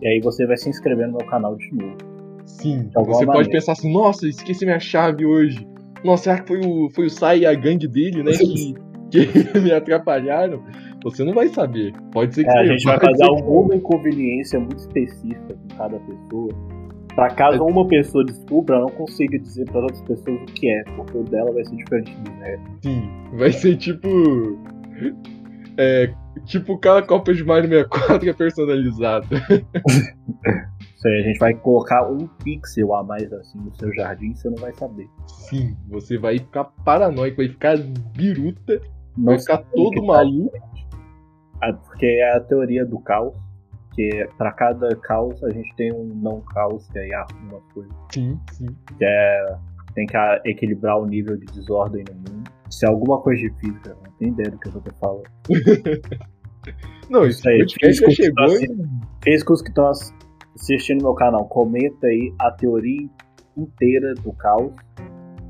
E aí você vai se inscrever no meu canal de novo. Sim. alguma Você pode maneira. pensar assim, nossa, esqueci minha chave hoje. Nossa, será que foi o, foi o Sai e a gangue dele, né? Que, que me atrapalharam? Você não vai saber. Pode ser que É, a gente vai fazer alguma inconveniência muito específica com cada pessoa. Pra caso uma pessoa descubra, ela não consiga dizer para outras pessoas o que é, porque o dela vai ser diferente do resto. Sim, vai ser tipo. É. Tipo cada Copa de Mario 64 que é personalizado. Isso aí, a gente vai colocar um pixel a mais assim no seu jardim, você não vai saber. Sim, você vai ficar paranoico, vai ficar biruta, Não vai ficar todo tá maluco. Porque é a teoria do caos, que para cada caos a gente tem um não caos, que aí arruma as coisas. Sim, sim. Que é, tem que ah, equilibrar o nível de desordem no mundo. Se é alguma coisa de física, não tenho ideia do que eu tô falando. Não, Isso isso aí, físicos que chegou tá e Físicos que estão ass- assistindo meu canal, comenta aí a teoria inteira do caos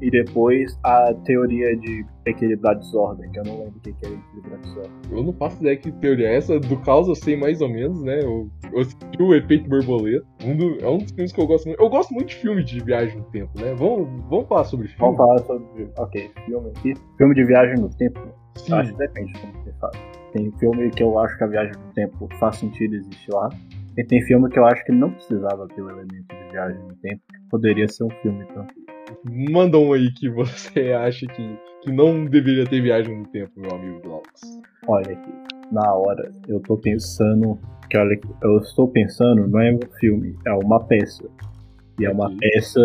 e depois a teoria de equilibrar desordem, que eu não lembro o que é equilibrar desordem. eu não faço ideia que teoria é essa. Do caos eu sei mais ou menos, né? Eu, eu assisti o Efeito Borboleta. Um do- é um dos filmes que eu gosto muito. Eu gosto muito de filme de viagem no tempo, né? Vamos, vamos falar sobre filme? Vamos falar sobre. Ok, filme aqui. Filme de viagem no tempo. Sim, Eu acho que depende de como você faz. Tem filme que eu acho que a viagem no tempo faz sentido existir lá. E tem filme que eu acho que não precisava ter o elemento de viagem no tempo, que poderia ser um filme tranquilo. Manda um aí que você acha que, que não deveria ter viagem no tempo, meu amigo Glaucus. Olha aqui, na hora eu tô pensando que olha eu estou pensando não é um filme, é uma peça. E é uma peça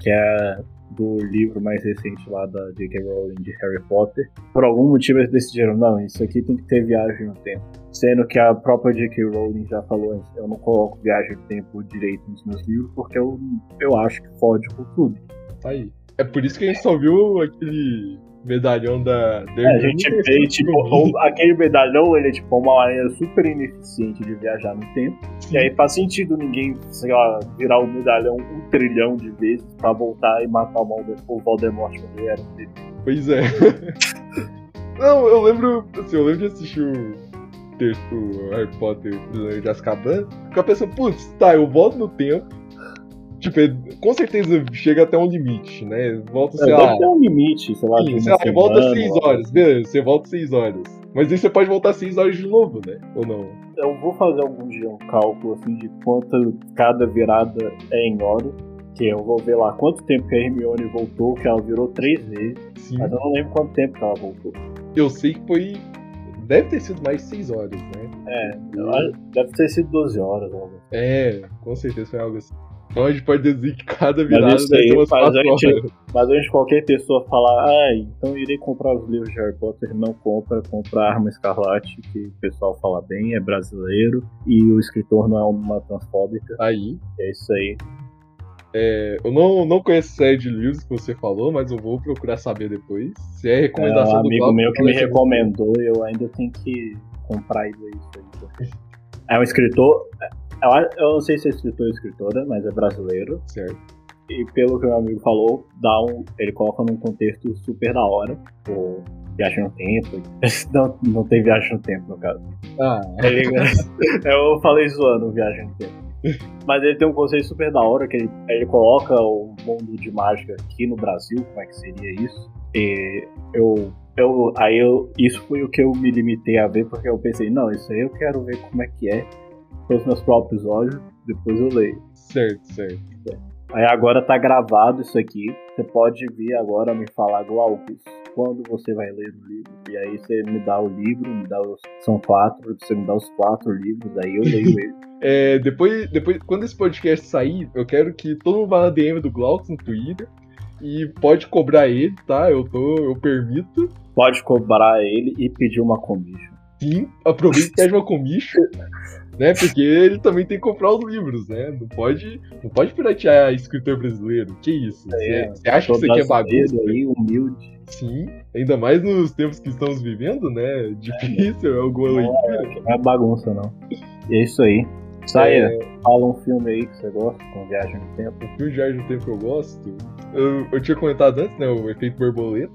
que é do livro mais recente lá da J.K. Rowling de Harry Potter. Por algum motivo eles decidiram, não, isso aqui tem que ter viagem no tempo. Sendo que a própria J.K. Rowling já falou antes, eu não coloco viagem no tempo direito nos meus livros porque eu, eu acho que fode com tudo. Tá aí. É por isso que a gente só viu aquele medalhão da. É, a gente vê, tipo, o- aquele medalhão, ele é tipo uma maneira super ineficiente de viajar no tempo. E aí faz sentido ninguém, sei lá, virar o medalhão um trilhão de vezes pra voltar e matar o Voldemort quando ele era um bebê. Pois é. Não, eu lembro. Assim, eu lembro de assistir o, ter- o Harry Potter Prisioneiro de Azkaban. Ficar pensando, putz, tá, eu volto no tempo. Tipo, é- com certeza chega até um limite, né? Volta, sei É, lá. ter um limite, sei lá, Sim, sei lá, você volta semana, 6 ou- horas, beleza, você volta 6 horas. Mas aí você pode voltar 6 horas de novo, né? Ou não? Eu vou fazer algum dia um cálculo assim de quanto cada virada é em hora. Que eu vou ver lá quanto tempo que a Hermione voltou, que ela virou três vezes. Sim. Mas eu não lembro quanto tempo que ela voltou. Eu sei que foi. Deve ter sido mais de 6 horas, né? É, deve ter sido 12 horas. algo assim. É, com certeza foi algo assim. Então a gente pode deduzir que cada virada isso deve aí ter umas faz 4 a gente-. Mas antes qualquer pessoa falar, ah, então irei comprar os livros de Harry Potter, não compra, compra Arma Escarlate, que o pessoal fala bem, é brasileiro, e o escritor não é uma transfóbica, Aí, é isso aí. é, eu não, não conheço a série de livros que você falou, mas eu vou procurar saber depois. Se é É recomendação um do amigo Glauco, meu que me parece- recomendou eu ainda tenho que comprar isso aí. É um escritor, eu, eu não sei se é escritor ou escritora, mas é brasileiro. Certo. E pelo que meu amigo falou, dá um, ele coloca num contexto super da hora. Tipo, viagem no tempo. Não, não tem viagem no tempo, no caso. Ah, Ele- eu falei zoando viagem no tempo. Mas ele tem um conceito super da hora, que ele, ele coloca o mundo de mágica aqui no Brasil, como é que seria isso. E eu. eu aí eu, isso foi o que eu me limitei a ver, porque eu pensei, não, isso aí eu quero ver como é que é pelos meus próprios olhos, depois eu leio. certo, certo. Aí agora tá gravado isso aqui. Você pode vir agora me falar, Glaucus, quando você vai ler o livro. E aí você me dá o livro, me dá os. São quatro, você me dá os quatro livros, aí eu leio ele. É, depois, depois, quando esse podcast sair, eu quero que todo mundo vá na DM do Glaucus no Twitter. E pode cobrar ele, tá? Eu tô. Eu permito. Pode cobrar ele e pedir uma commission. Sim, aproveita e pede uma commission. Né? Porque ele também tem que comprar os livros, né? Não pode, não pode piratear escritor brasileiro. Que isso? Você É, você acha que isso aqui é bagunça? aí, humilde. Sim, ainda mais nos tempos que estamos vivendo, né? Difícil, é alguma leitura. Não é bagunça, não. E é isso aí. Saia, fala um filme aí que você gosta, com viagem no tempo. O filme Viagem no Tempo que eu gosto, eu, eu tinha comentado antes, né? O efeito borboleta.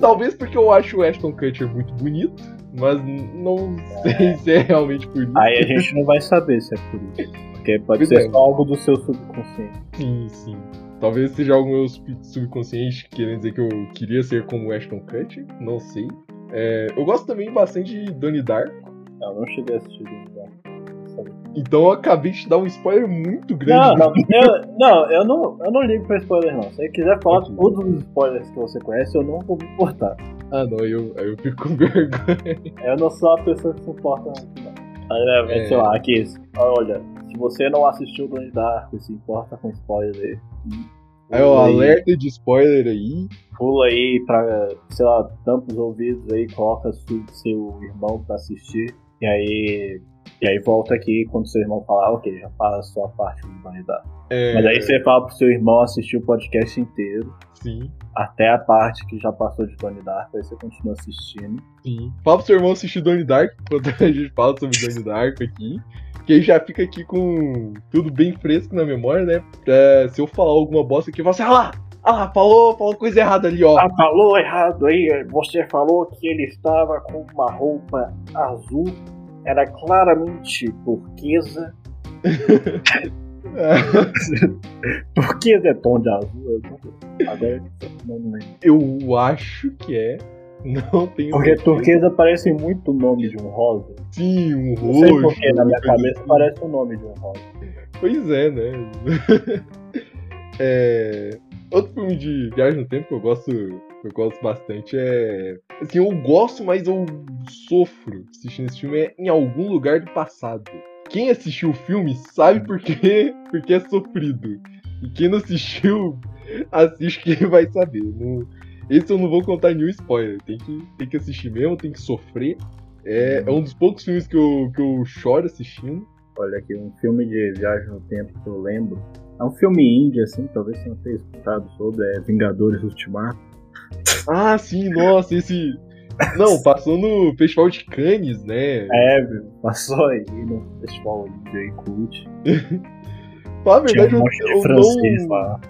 Talvez porque eu acho o Ashton Kutcher muito bonito, mas não sei se é realmente por isso. Aí a gente não vai saber se é por isso. Porque pode Pois ser é. só algo do seu subconsciente. Sim, sim. Talvez seja algo meu sub- subconsciente querendo dizer que eu queria ser como Ashton Kutcher, não sei. É, eu gosto também bastante de Donnie Darko, Eu não cheguei a assistir isso. né? Então eu acabei de te dar um spoiler muito grande. Não, não, eu, não, eu não, eu não ligo pra spoiler, não. Se você quiser falar Ok. todos os spoilers que você conhece, eu não vou me importar. Ah, não, eu, eu fico com vergonha. Eu não sou a pessoa que se importa muito, não. Aí, é, É. sei lá, aqui, olha, se você não assistiu Donnie Darko e se importa com spoiler, pula aí, alerta de spoiler aí. Pula aí pra, sei lá, tampa os ouvidos aí, coloca su- seu irmão pra assistir, e aí. E aí volta aqui quando seu irmão falar, ok, já fala a sua parte do Donnie Darko. É, Mas aí você fala pro seu irmão assistir o podcast inteiro. Sim, até a parte que já passou de Donnie Darko, aí você continua assistindo. sim. Fala pro seu irmão assistir Donnie Dark, enquanto a gente fala sobre Donnie Dark aqui. Que aí já fica aqui com tudo bem fresco na memória, né? Pra, se eu falar alguma bosta aqui, eu falo assim, ah lá, ah lá, falou, falou coisa errada ali, ó. Ah, falou errado aí, você falou que ele estava com uma roupa azul, era claramente turquesa. turquesa é tom de azul, eu Agora não lembro. Eu acho que é. Não tenho Porque certeza. turquesa parece muito o nome de um rosa. Sim, um Não roxo. sei porque na minha cabeça assim. parece o nome de um rosa. Pois é, né? É, Outro filme de viagem no tempo que eu gosto, eu gosto bastante é. Assim, eu gosto, mas eu sofro assistindo esse filme é em algum lugar do passado. Quem assistiu o filme sabe por quê, porque é sofrido. E quem não assistiu, assiste que vai saber. Não- esse eu não vou contar nenhum spoiler. Tem que, tem que assistir mesmo, tem que sofrer. É, é um dos poucos filmes que eu, que eu choro assistindo. Olha aqui, um filme de viagem no tempo que eu lembro. É um filme indie, assim, talvez você não tenha escutado sobre, é Vingadores Ultimato. Ah, sim, nossa, esse. Não, passou no Festival de Cannes, né? É, meu, passou aí no festival de Cult. Fala a verdade, um eu, francês não. lá.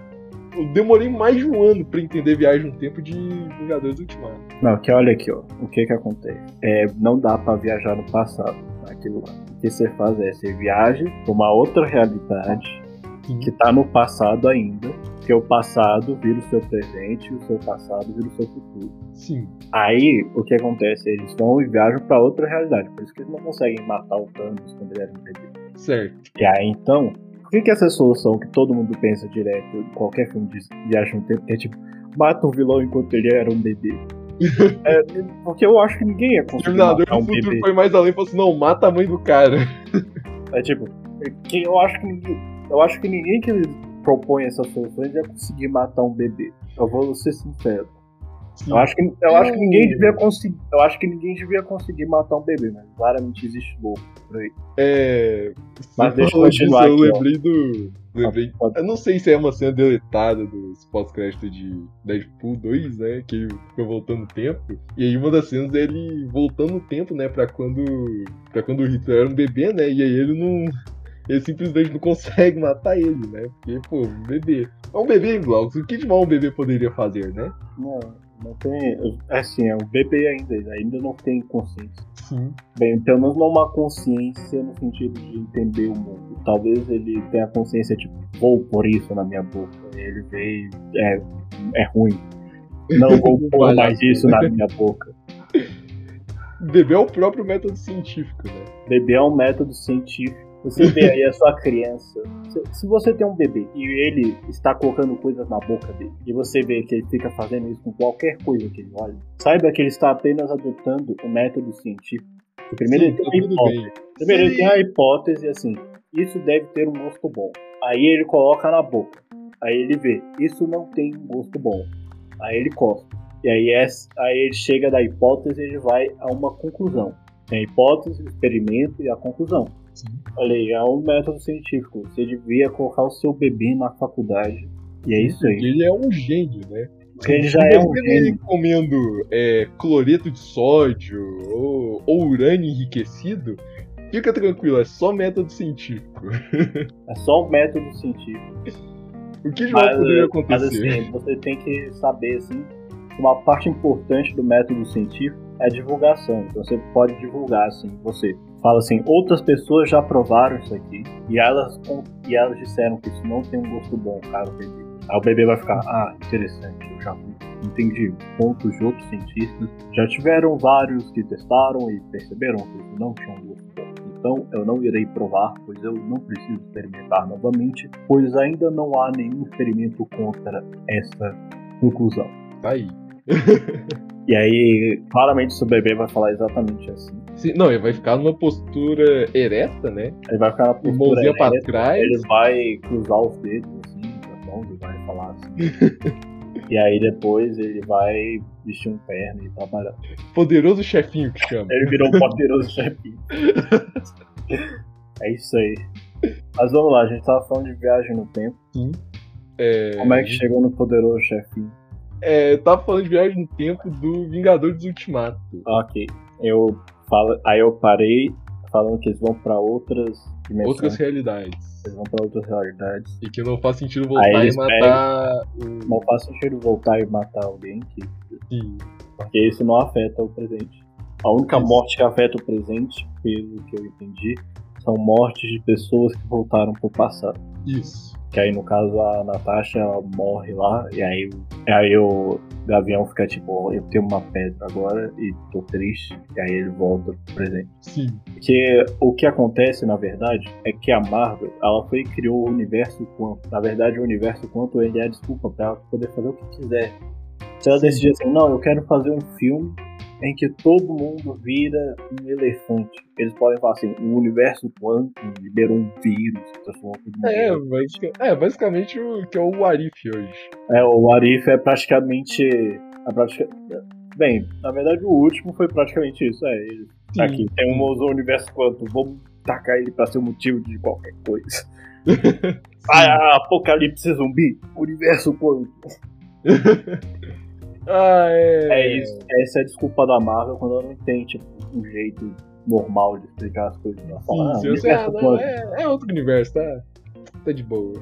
Eu demorei mais de um ano pra entender Viagem no Tempo de Vingadores Ultimato. Não, que olha aqui, ó. O que que acontece? É, não dá pra viajar no passado, aquilo lá. O que você faz é, você viaja pra uma outra realidade que tá no passado ainda, porque o passado vira o seu presente e o seu passado vira o seu futuro. Sim. Aí, o que acontece? Eles vão e viajam pra outra realidade, por isso que eles não conseguem matar o Thanos quando ele era um bebê. Certo. E aí, então, por que que essa solução que todo mundo pensa direto em qualquer filme de viagem no tempo, que é tipo, mata o vilão enquanto ele era um bebê? É, porque eu acho que ninguém ia conseguir Terminador matar do um Futuro bebê. foi mais além e falou assim: não, mata a mãe do cara. É tipo, que eu acho que ninguém, eu acho que ninguém que propõe essas soluções ia conseguir matar um bebê. Eu vou ser sincero. Eu acho que, eu acho que ninguém devia conseguir. Eu acho que ninguém devia conseguir matar um bebê, mas claramente existe louco por aí. É. Mas deixa eu falou disso, continuar Eu aqui, ó. lembrei do. Lembrei. Pode- Eu não sei se é uma cena deletada dos pós-créditos de Deadpool 2, né? Que ele fica voltando no tempo. E aí uma das cenas é ele voltando no tempo, né? Pra quando. para quando o Hitler era um bebê, né? E aí ele não. Ele simplesmente não consegue matar ele, né? Porque, pô, um bebê. É um bebê, Glaucus. O que de mal um bebê poderia fazer, né? Não, não tem. Assim, é um bebê ainda, ele ainda não tem consciência. Sim. Bem, pelo menos não uma consciência no sentido de entender o mundo. Talvez ele tenha consciência, tipo, vou pôr isso na minha boca. Ele vê e é, é ruim. Não vou pôr mais isso na minha boca. Bebê é o próprio método científico, né? Bebê é um método científico. Você vê aí a sua criança. Se, você tem um bebê e ele está colocando coisas na boca dele, e você vê que ele fica fazendo isso com qualquer coisa que ele olha, saiba que ele está apenas adotando o método científico. Primeiro Sim, ele tem tá hipótese. Primeiro ele tem a hipótese assim, isso deve ter um gosto bom. Aí ele coloca na boca. Aí ele vê, isso não tem um gosto bom. Aí ele cospe. E aí, aí ele chega da hipótese e ele vai a uma conclusão. Tem a hipótese, o experimento e a conclusão. Sim. Olha aí, é um método científico. Você devia colocar o seu bebê na faculdade. E é isso aí. ele é um gênio, né? Porque ele já é um gênio. comendo é, cloreto de sódio ou, ou urânio enriquecido, fica tranquilo, é só método científico. É só um método científico. O que de mal Mas, poderia mas acontecer? assim, você tem que saber assim, que uma parte importante do método científico é a divulgação. Então você pode divulgar assim, você fala assim, outras pessoas já provaram isso aqui e elas e elas disseram que isso não tem um gosto bom, cara, o bebê. Aí o bebê vai ficar, ah, interessante, eu já entendi. Pontos de outros cientistas já tiveram vários que testaram e perceberam que isso não tinha um gosto bom. Então eu não irei provar, pois eu não preciso experimentar novamente, pois ainda não há nenhum experimento contra essa conclusão. Tá aí. E aí, claramente, o bebê vai falar exatamente assim. Sim, não, ele vai ficar numa postura ereta, né? Ele vai ficar na postura Mãozinha pra ereta, trás. ele vai cruzar os dedos, assim, as mãos, e vai falar assim. e aí depois ele vai vestir um terno e trabalhar. Poderoso chefinho que chama. Ele virou um poderoso chefinho. é isso aí. Mas vamos lá, a gente tava falando de viagem no tempo. É, Como é que chegou no poderoso chefinho? É, eu tava falando de viagem no tempo do Vingadores Ultimato. Ok. Eu falo, aí eu parei falando que eles vão pra outras dimensões. Outras realidades. Eles vão pra outras realidades. E que não faz sentido voltar e matar o. Não faz sentido voltar e matar alguém, que, Sim. porque isso não afeta o presente. A única Isso. morte que afeta o presente, pelo que eu entendi, são mortes de pessoas que voltaram pro passado. Isso. Que aí, no caso, a Natasha morre lá, e aí, aí o Gavião fica tipo, "Ó, eu tenho uma pedra agora e tô triste, e aí ele volta pro presente. Sim. Porque o que acontece, na verdade, é que a Marvel, ela foi e criou o universo quanto. Na verdade, o universo quanto ele é a desculpa pra ela poder fazer o que quiser. Se ela decidir assim, não, eu quero fazer um filme em que todo mundo vira um elefante. Eles podem falar assim, o universo quanto liberou um vírus transformou mundo. É, em basic- é, basicamente o que é o Arif hoje. É, o Arif é praticamente. É pratica... Bem, na verdade o último foi praticamente isso. É, ele... Sim. aqui, tem um universo quanto, vamos tacar ele pra ser o motivo de qualquer coisa. ah, apocalipse zumbi, universo quanto. Ah, é. É isso. Essa é a desculpa da Marvel quando ela não tem, tipo, um jeito normal de explicar as coisas. Ela fala, Sim, ah, você, ah, universo não, quanto. é, é outro universo, tá? Tá de boa.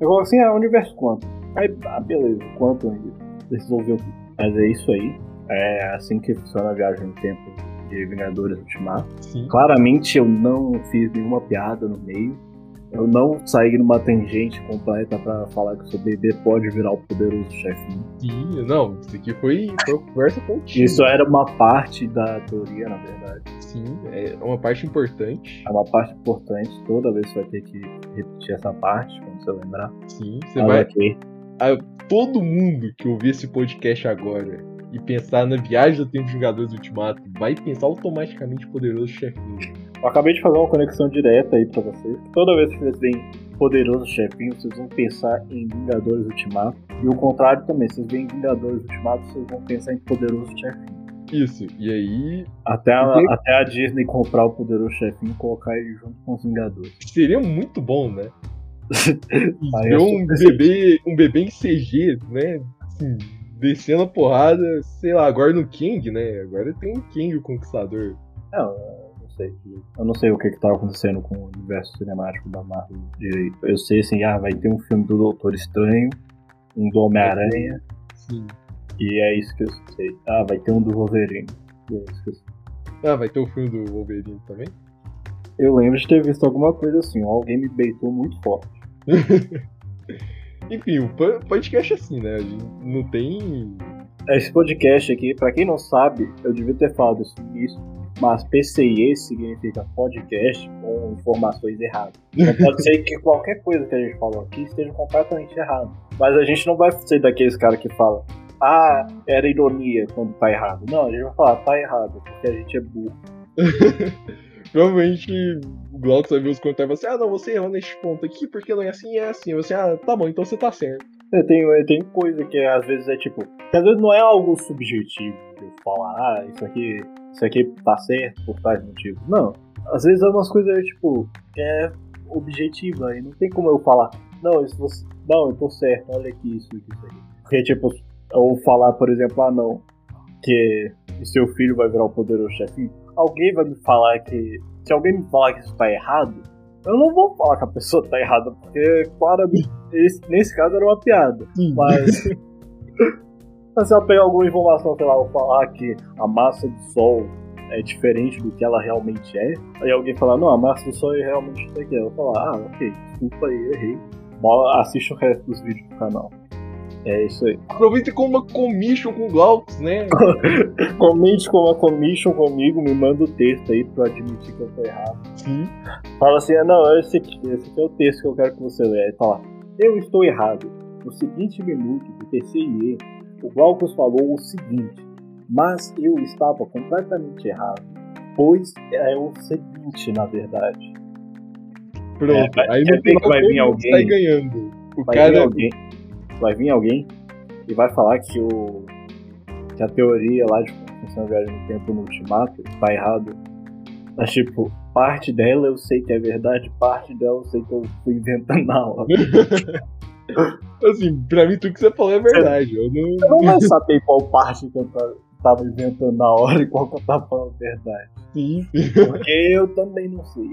Eu falo assim, ah, universo quanto? Aí, ah, beleza, quanto ainda? Resolveu tudo. Mas é isso aí. É assim que funciona a viagem no tempo de Vingadores Ultimato. Sim. Claramente eu não fiz nenhuma piada no meio. Eu não saí numa tangente completa pra falar que o seu bebê pode virar o poderoso chefinho. Sim, não, isso aqui foi, foi uma conversa contínua. Isso era uma parte da teoria, na verdade. Sim, é uma parte importante. É uma parte importante. Toda vez você vai ter que repetir essa parte, quando você lembrar. Sim, você Ah, vai. ok. Todo mundo que ouvir esse podcast agora e pensar na viagem do tempo de Vingadores Ultimato vai pensar automaticamente poderoso chefinho. Eu acabei de fazer uma conexão direta aí pra vocês. Toda vez que vocês veem poderoso chefinho, vocês vão pensar em Vingadores Ultimato. E o contrário também, vocês veem Vingadores Ultimato, vocês vão pensar em poderoso chefinho. Isso, e aí Até a, Uhum. até a Disney comprar o poderoso chefinho e colocar ele junto com os Vingadores. seria muito bom, né? E eu um bebê, um bebê em CG, né? Assim, descendo a porrada, sei lá, agora no King, né? Agora tem um King o Conquistador. Não sei. Eu não sei o que que tá acontecendo com o universo cinemático da Marvel direito. Eu sei assim, ah, vai ter um filme do Doutor Estranho, um do Homem-Aranha, Sim. e é isso que eu sei. Ah, vai ter um do Wolverine. E é isso que eu sei. Ah, vai ter o filme do Wolverine também? Eu lembro de ter visto alguma coisa assim, ó, alguém me beitou muito forte. Enfim, o po- podcast é assim, né? A gente não tem. Esse podcast aqui, pra quem não sabe, eu devia ter falado isso no início, mas PCIe significa podcast com informações erradas. Então pode ser que qualquer coisa que a gente falou aqui esteja completamente errado. Mas a gente não vai ser daqueles caras que falam, ah, era ironia quando tá errado. Não, a gente vai falar, tá errado, porque a gente é burro. Provavelmente o Glaucus vai ver os comentários e vai assim: ah, não, você errou neste ponto aqui, porque não é assim, é assim. Você, ah, tá bom, então você tá certo. É, Tem, tem coisa que às vezes é tipo, que às vezes não é algo subjetivo, de falar, ah, isso aqui, isso aqui tá certo por tais motivos. Não. Às vezes é umas coisas tipo, que é objetiva e não tem como eu falar, não, isso você. Não, eu tô certo, olha aqui isso, isso, aqui. Porque, tipo, eu falar, por exemplo, ah não, que seu filho vai virar o poderoso chefinho, alguém vai me falar que. Se alguém me falar que isso tá errado, eu não vou falar que a pessoa tá errada, porque claramente esse- nesse caso era uma piada. Sim. Mas. Mas se eu pegar alguma informação, sei lá, eu falar que a massa do Sol é diferente do que ela realmente é, aí alguém falar, não, a massa do Sol é realmente isso aqui. Eu vou falar, ah, ok, desculpa aí, errei. Assiste o resto dos vídeos do canal. É isso aí. Aproveita com uma commission com o Glaucus, né? Comente com uma commission comigo, me manda o texto aí pra eu admitir que eu tô errado. Sim. Fala assim, ah, não, esse aqui, esse aqui é o texto que eu quero que você leia. Lá. Eu estou errado. No seguinte minuto do TCIE, o Glaucus falou o seguinte, mas eu estava completamente errado, pois é o seguinte, na verdade. Pronto. É, aí no ver que final vai vir alguém? sai ganhando. O Vai vir cara. alguém, vai vir alguém e vai falar que o que a teoria lá de a viagem no tempo no Ultimato tá errado. Mas tipo, parte dela eu sei que é verdade, parte dela eu sei que eu fui inventando na hora. Assim, pra mim tudo que você falou é verdade. Eu não. Eu não vai saber qual parte que eu ta- tava inventando na hora e qual que eu tava falando verdade. Sim. Porque eu também não sei.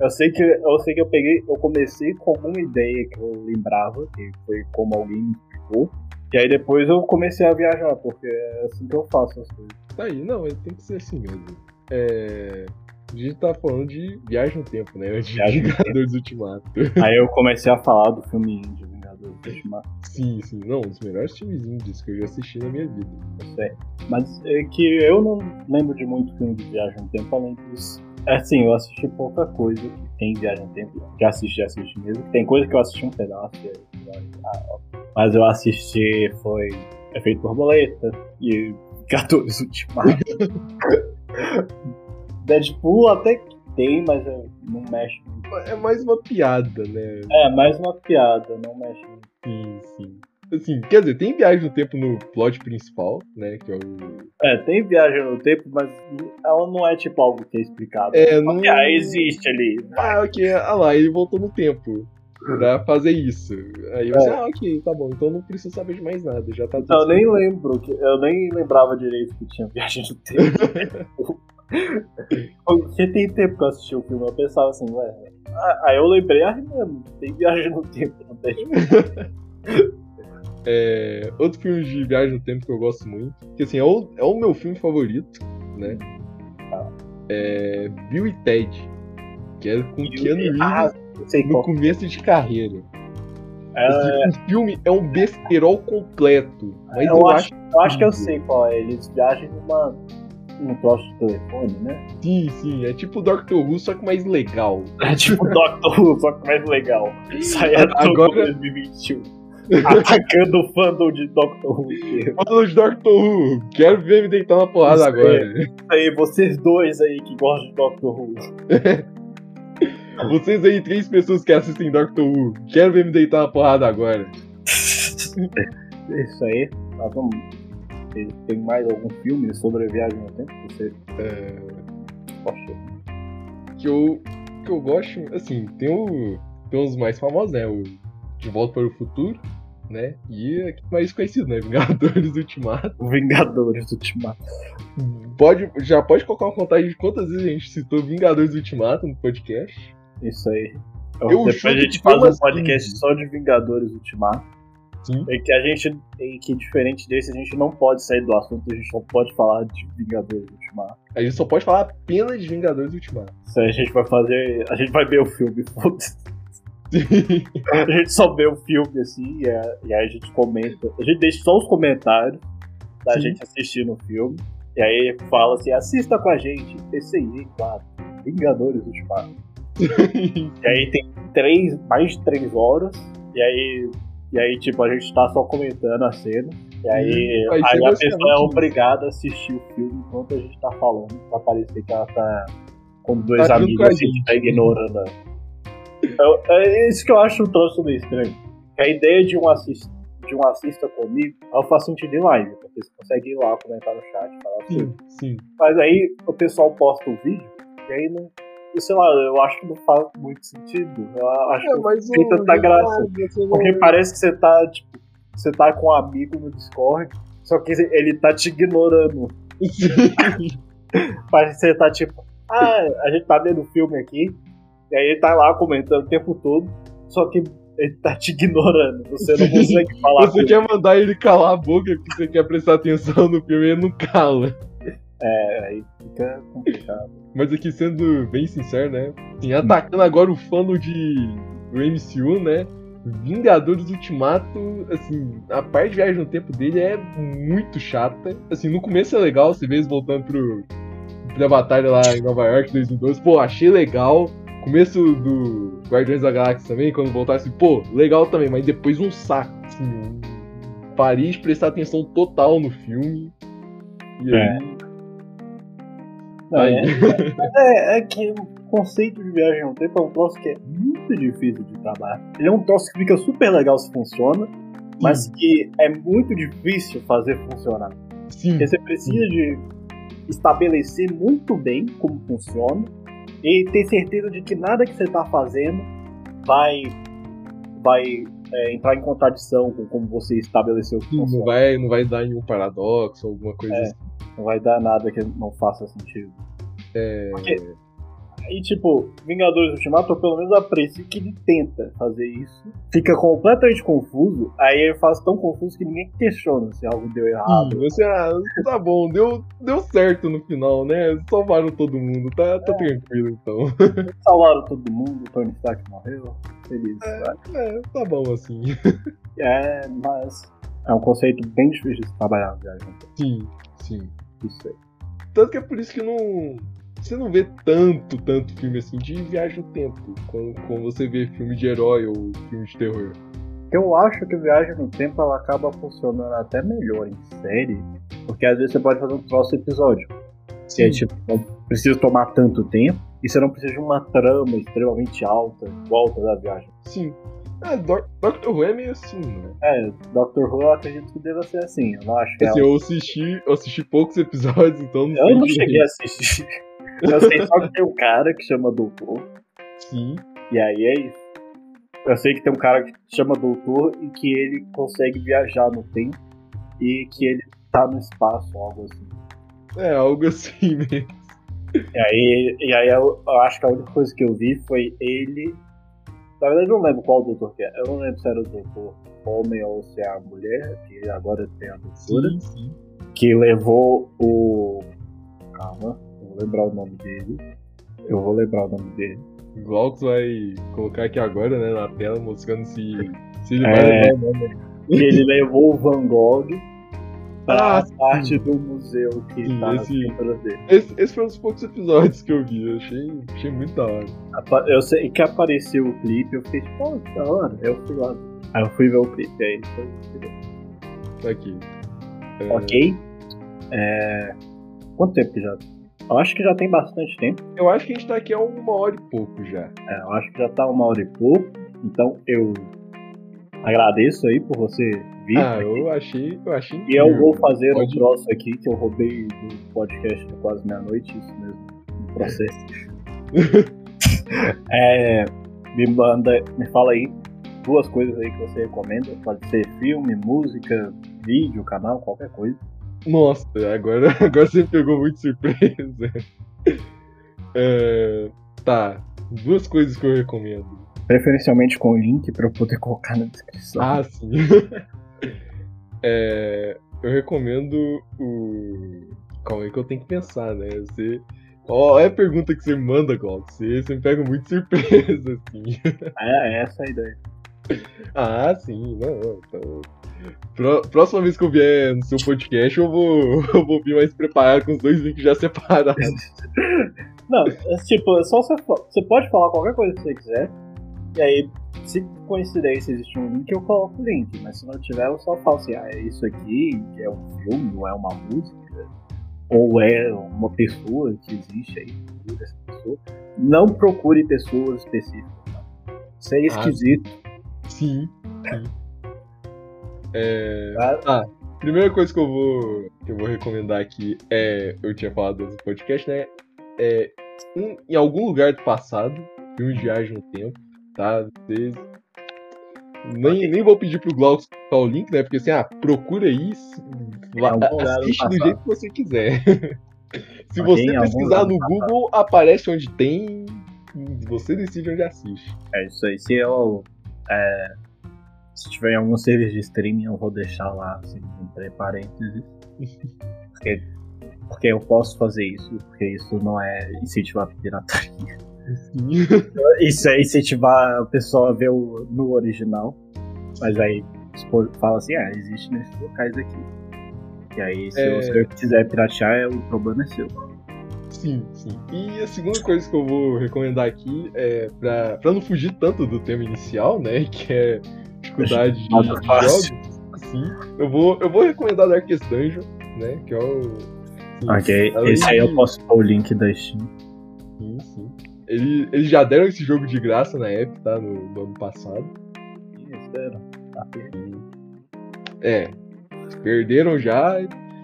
Eu sei que eu sei que eu peguei, eu comecei com alguma ideia que eu lembrava, que foi como alguém me explicou. E aí depois eu comecei a viajar, porque é assim que eu faço as coisas. Tá aí, não, tem que ser assim mesmo. É. A gente tá falando de viagem no tempo, né? De Vingadores Ultimato. Aí eu comecei a falar do filme do Ultimato. Sim, sim. Não, um dos melhores filmes indies que eu já assisti na minha vida. sei. Mas é que eu não lembro de muito filme de viagem no tempo, além disso. É assim, eu assisti pouca coisa que tem viagem no tempo. Já assisti, já assisti mesmo. Tem coisa que eu assisti um pedaço. ah, ó. Mas eu assisti, foi Efeito Borboleta e Vingadores Ultimato. Deadpool até que tem, mas é, não mexe. É mais uma piada, né? É, mais uma piada, não mexe. Sim, sim. Assim, quer dizer, tem viagem no tempo no plot principal, né? Que é o. É, tem viagem no tempo, mas ela não é tipo algo que é explicado. É, não. Ah, existe ali. Ah, ok. Ah lá, ele voltou no tempo. pra fazer isso. Aí você, é. ah, ok, tá bom, então não preciso saber de mais nada, já tá tudo Eu nem lembro, eu nem lembrava direito que tinha viagem no tempo. Porque tem tempo que eu assisti o filme, eu pensava assim, ué. Aí eu lembrei, ah, mesmo, tem viagem no tempo, tem. é, outro filme de viagem no tempo que eu gosto muito, que assim, é o, é o meu filme favorito, né? Ah. É Bill e Ted, que é com Keanu Reeves ah, no qual. começo de carreira. É... O filme é um besterol completo. Mas eu, eu acho, eu acho que eu sei qual é. Eles viajam numa um troço de telefone, né? Sim, sim. É tipo Doctor Who, só que mais legal. É tipo Doctor Who, só que mais legal. Sai agora 2021. Atacando o fandom de Doctor Who. Fandom de Doctor Who. Quero ver me deitar na porrada isso agora. Aí, aí, vocês dois aí que gostam de Doctor Who. vocês aí, três pessoas que assistem Doctor Who. Quero ver me deitar na porrada agora. Isso aí. Nós vamos tem mais algum filme sobre a viagem no tempo que você é... Que eu, que eu gosto, assim, tem, o, tem os mais famosos, né? O De Volta para o Futuro, né? E aqui mais conhecido, né? Vingadores Ultimato. Vingadores Ultimato. Pode, já pode colocar uma contagem de quantas vezes a gente citou Vingadores Ultimato no podcast. Isso aí. Eu, depois a gente faz um podcast assim. só de Vingadores Ultimato. Sim. É que a gente, é que diferente desse, a gente não pode sair do assunto, a gente só pode falar de Vingadores Ultimato. A gente só pode falar apenas de Vingadores Ultimato. Isso aí a gente vai fazer. A gente vai ver o filme, foda-se. a gente só vê o filme assim, e, e aí a gente comenta. A gente deixa só os comentários da Sim. gente assistindo o filme. E aí fala assim: assista com a gente, PCI, claro. Vingadores Ultimato. e aí tem três, mais de três horas. E aí e aí, tipo, a gente tá só comentando a cena. E aí, aí a pessoa é obrigada a assistir o filme enquanto a gente tá falando, pra parecer que ela tá com dois tá amigos assim, que tá ignorando. É, isso que eu acho um troço meio estranho. A ideia de um, assist, de um assista comigo, ela faz sentido em live, porque você consegue ir lá, comentar no chat, falar sim, assim. Sim. Mas aí o pessoal posta o vídeo, e aí não, sei lá, eu acho que não faz muito sentido. Eu acho é, mas que tem tanta graça. Porque parece que você tá, tipo, você tá com um amigo no Discord, só que ele tá te ignorando. parece que você tá tipo, ah, a gente tá vendo o filme aqui, e aí ele tá lá comentando o tempo todo, só que ele tá te ignorando. Você não consegue falar. Você quer mandar ele calar a boca porque você quer prestar atenção no filme e ele não cala. É, aí fica complicado. Mas aqui, sendo bem sincero, né? Assim, atacando agora o fã de do MCU, né? Vingadores Ultimato, assim, a parte de viagem no tempo dele é muito chata. Assim, no começo é legal, você vê eles voltando pro, pra batalha lá em Nova York 2012. Pô, achei legal. Começo do Guardiões da Galáxia também, quando voltasse, assim, pô, legal também, mas depois um saco, assim. Parei de prestar atenção total no filme. E é. Aí é, é, é, que o conceito de viagem no tempo é um troço que é muito difícil de trabalhar. Ele é um troço que fica super legal se funciona, mas Sim. que é muito difícil fazer funcionar. Sim. Porque você precisa de estabelecer muito bem como funciona e ter certeza de que nada que você está fazendo vai vai é, entrar em contradição com como você estabeleceu que não vai não vai dar nenhum paradoxo alguma coisa é. assim. Não vai dar nada que não faça sentido. É. Porque, aí, tipo, Vingadores Ultimato, eu pelo menos aprecio que ele tenta fazer isso. Fica completamente confuso, aí ele faz tão confuso que ninguém questiona se algo deu errado. Hum, você, ah, tá bom, deu, deu certo no final, né? Salvaram todo mundo, tá, tá é. tranquilo então. Salvaram todo mundo, o Tony Stark morreu. Feliz. É, é, tá bom assim. É, mas é um conceito bem difícil de trabalhar, viagem. Sim, sim. Isso aí. Tanto que é por isso que não. Você não vê tanto, tanto filme assim de viagem no tempo, como, como você vê filme de herói ou filme de terror. Eu acho que Viagem no Tempo ela acaba funcionando até melhor em série, porque às vezes você pode fazer um troço episódio. Sim. Que é tipo, não precisa tomar tanto tempo, e você não precisa de uma trama extremamente alta, volta da viagem. Sim. É, Doctor Who é meio assim, né? É, Doctor Who eu acredito que deva ser assim. Eu não acho que assim, é. Eu assisti, eu assisti poucos episódios, então não Eu não cheguei a assistir. Eu sei só que tem um cara que chama Doutor. Sim. E aí é isso. Eu sei que tem um cara que chama Doutor e que ele consegue viajar no tempo e que ele tá no espaço, algo assim. É, algo assim mesmo. E aí, e aí eu, eu acho que a única coisa que eu vi foi ele. Na verdade, eu não lembro qual doutor que é. Eu não lembro se era o doutor homem ou se é a mulher, que agora tem a doutora. Sim, sim. Que levou o. Calma, vou lembrar o nome dele. Eu vou lembrar o nome dele. O Glaucus vai colocar aqui agora, né, na tela, mostrando se, se ele É. vai levar o nome. Que ele levou o Van Gogh pra Ah, parte do museu que Sim, tá esse-. Esse, esse foi um dos poucos episódios que eu vi, eu achei, achei muito da hora. Eu sei que apareceu o clipe, eu fiquei tipo, pô, que da hora. Eu fui lá. Aí eu fui ver o clipe, aí foi. Tá aqui. É, Ok. É... Quanto tempo que já? Eu acho que já tem bastante tempo. Eu acho que a gente tá aqui há uma hora e pouco já. É, eu acho que já tá uma hora e pouco. Então eu agradeço aí por você vir. Ah, eu achei, eu achei E eu vou fazer um Pode- troço aqui que eu roubei do podcast do Quase Meia-Noite, isso mesmo, no processo. é, me manda, me fala aí duas coisas aí que você recomenda. Pode ser filme, música, vídeo, canal, qualquer coisa. Nossa, agora, agora você pegou muito surpresa. É, tá, duas coisas que eu recomendo. Preferencialmente com link pra eu poder colocar na descrição. Ah, sim. É, eu recomendo o. Calma aí que eu tenho que pensar, né? Você. Olha a pergunta que você manda, Glauco. Você, você me pega muito surpresa, assim. É, essa é a ideia. Ah, sim, não, então. Pró- Próxima vez que eu vier no seu podcast, eu vou, eu vou vir mais preparado com os dois links já separados. Não, é tipo, é só você, você pode falar qualquer coisa que você quiser. E aí, se coincidência existe um link, eu coloco o link. Mas se não tiver, eu só falo assim, ah, é isso aqui, que é um filme, ou é uma música, ou é uma pessoa que existe aí, essa pessoa. Não procure pessoas específicas. Tá? Isso é esquisito. Sim, sim. É, tá? Ah, primeira coisa que eu vou que eu vou recomendar aqui é, eu tinha falado no podcast, né? É um- em algum lugar do passado, filme de viagem no tempo, tá? Vocês nem, nem vou pedir pro colocar o link, né? Porque assim, ah, procura isso, assiste do jeito que você quiser. Se você pesquisar no Google, aparece onde tem, você decide onde assiste. É isso aí. Se eu. é, se tiver em algum serviço de streaming, eu vou deixar lá, assim, entre parênteses. Porque, porque eu posso fazer isso, porque isso não é incentivar a pirataria. Isso é incentivar a pessoa a ver o, no original. Mas aí fala assim, ah, existe nesses locais aqui. E aí, se É. você quiser piratear, o problema é seu. Sim, sim. E a segunda coisa que eu vou recomendar aqui é pra, pra não fugir tanto do tema inicial, né? Que é dificuldade de, jogos. Sim. Eu vou, eu vou recomendar Darkest Dungeon, né? Que é o. sim, Ok, esse aí eu de- posso pôr o link da Steam. Ele- Eles já deram esse jogo de graça na época, tá? No, no ano passado. Ih, espera. Tá. É. Perderam já.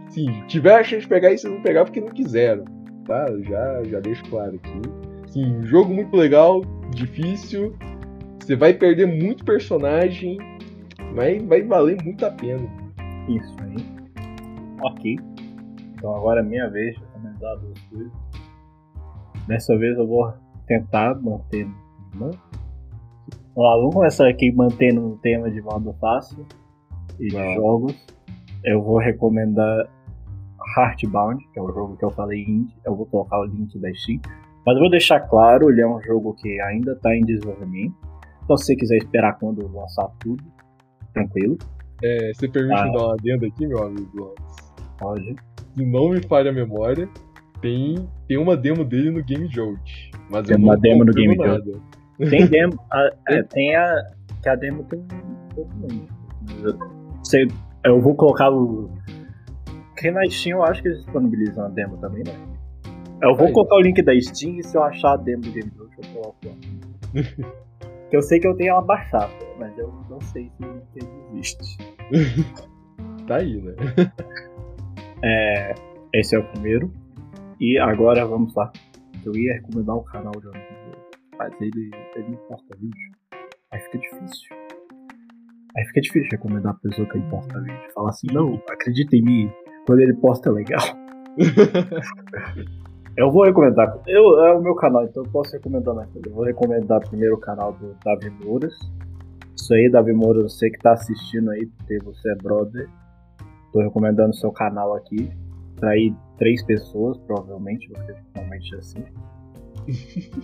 Sim, tiver a chance de pegar isso, vocês não pegar porque não quiseram. Tá? Já, já deixo claro aqui. Sim, jogo muito legal, difícil. Você vai perder muito personagem, mas vai valer muito a pena. Isso aí. Ok. Então agora é minha vez de comentar duas coisas. Dessa vez eu vou tentar manter. Vamos lá, vamos começar aqui mantendo o tema de modo fácil e de jogos. Eu vou recomendar Heartbound, que é o jogo que eu falei indie. Eu vou colocar o link da Steam. Mas eu vou deixar claro, ele é um jogo que ainda está em desenvolvimento. Então se você quiser esperar quando lançar tudo, tranquilo, É, você permite Ah. dar uma adenda aqui, meu amigo? pode. Se não me falha a memória, tem, tem uma demo dele no Game Jolt. Mas Tem uma demo no Game nada. Tem demo. a- é, tem a. Que a demo tem um pouco menos. Eu, sei, eu vou colocar o. Porque na Steam eu acho que eles disponibilizam a demo também, né? Eu vou Aí. colocar o link da Steam e se eu achar a demo do Game Jolt, eu coloco lá. Que eu sei que eu tenho ela baixada, mas eu não sei se existe. Tá aí, né? É, esse é o primeiro. E agora vamos lá. Eu ia recomendar o canal de Amigo, mas ele, ele não posta vídeo. Aí fica difícil. Aí fica difícil recomendar a pessoa que ele posta vídeo. Falar assim, não, acredita em mim, quando ele posta é legal. eu vou recomendar. Eu, é o meu canal, então eu posso recomendar mais coisa. Eu vou recomendar primeiro o canal do Davi Mouras. Isso aí, Davi Mouras, você que tá assistindo aí, porque você é brother. Tô recomendando o seu canal aqui. Pra ir três pessoas, provavelmente, porque normalmente é assim.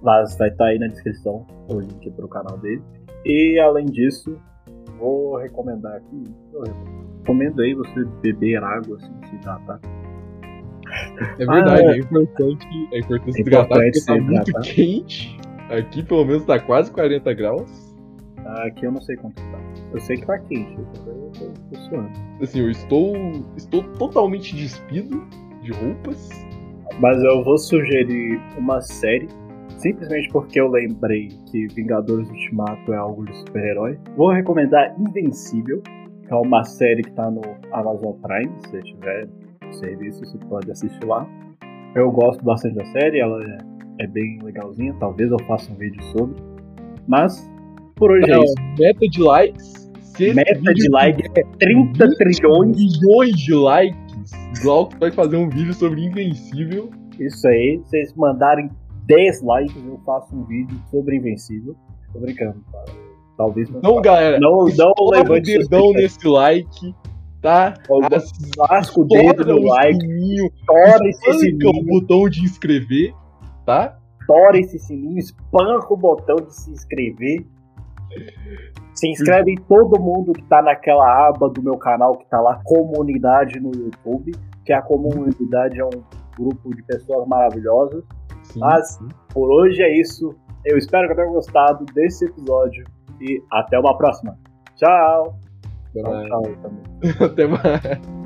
Mas vai estar tá aí na descrição o link pro canal dele. E além disso, vou recomendar aqui. Eu recomendo aí você beber água, assim, se hidratar. É verdade, ah, é. é importante, é importante se hidratar porque tá muito quente. Aqui pelo menos tá quase 40 graus. Aqui eu não sei quanto tá. Eu sei que tá quente, eu tô, tô suando. Assim, eu estou, estou totalmente despido de roupas. Mas eu vou sugerir uma série simplesmente porque eu lembrei que Vingadores Ultimato é algo de super-herói. Vou recomendar Invencível, que é uma série que tá no Amazon Prime, se tiver serviço, você pode assistir lá. Eu gosto bastante da série, ela é, é bem legalzinha, talvez eu faça um vídeo sobre. Mas, por hoje é Não, é isso. Meta de likes. Meta de likes é 30 trilhões. De likes. Glauco vai fazer um vídeo sobre Invencível. Isso aí, vocês mandarem 10 likes, eu faço um vídeo sobre Invencível. Tô brincando, cara. Talvez não. Então, galera, não, não levante o dedão nesse like, tá? Lasca o dedo no like. Tora esse sininho. o botão de inscrever, tá? Tora esse sininho, espanca o botão de se inscrever. Se inscreve em todo mundo que tá naquela aba do meu canal que tá lá, comunidade no YouTube, que a comunidade é um grupo de pessoas maravilhosas Sim, Mas sim. por hoje é isso. Eu espero que tenham gostado desse episódio e até uma próxima. Tchau! Até mais. Tchau, tchau, até mais.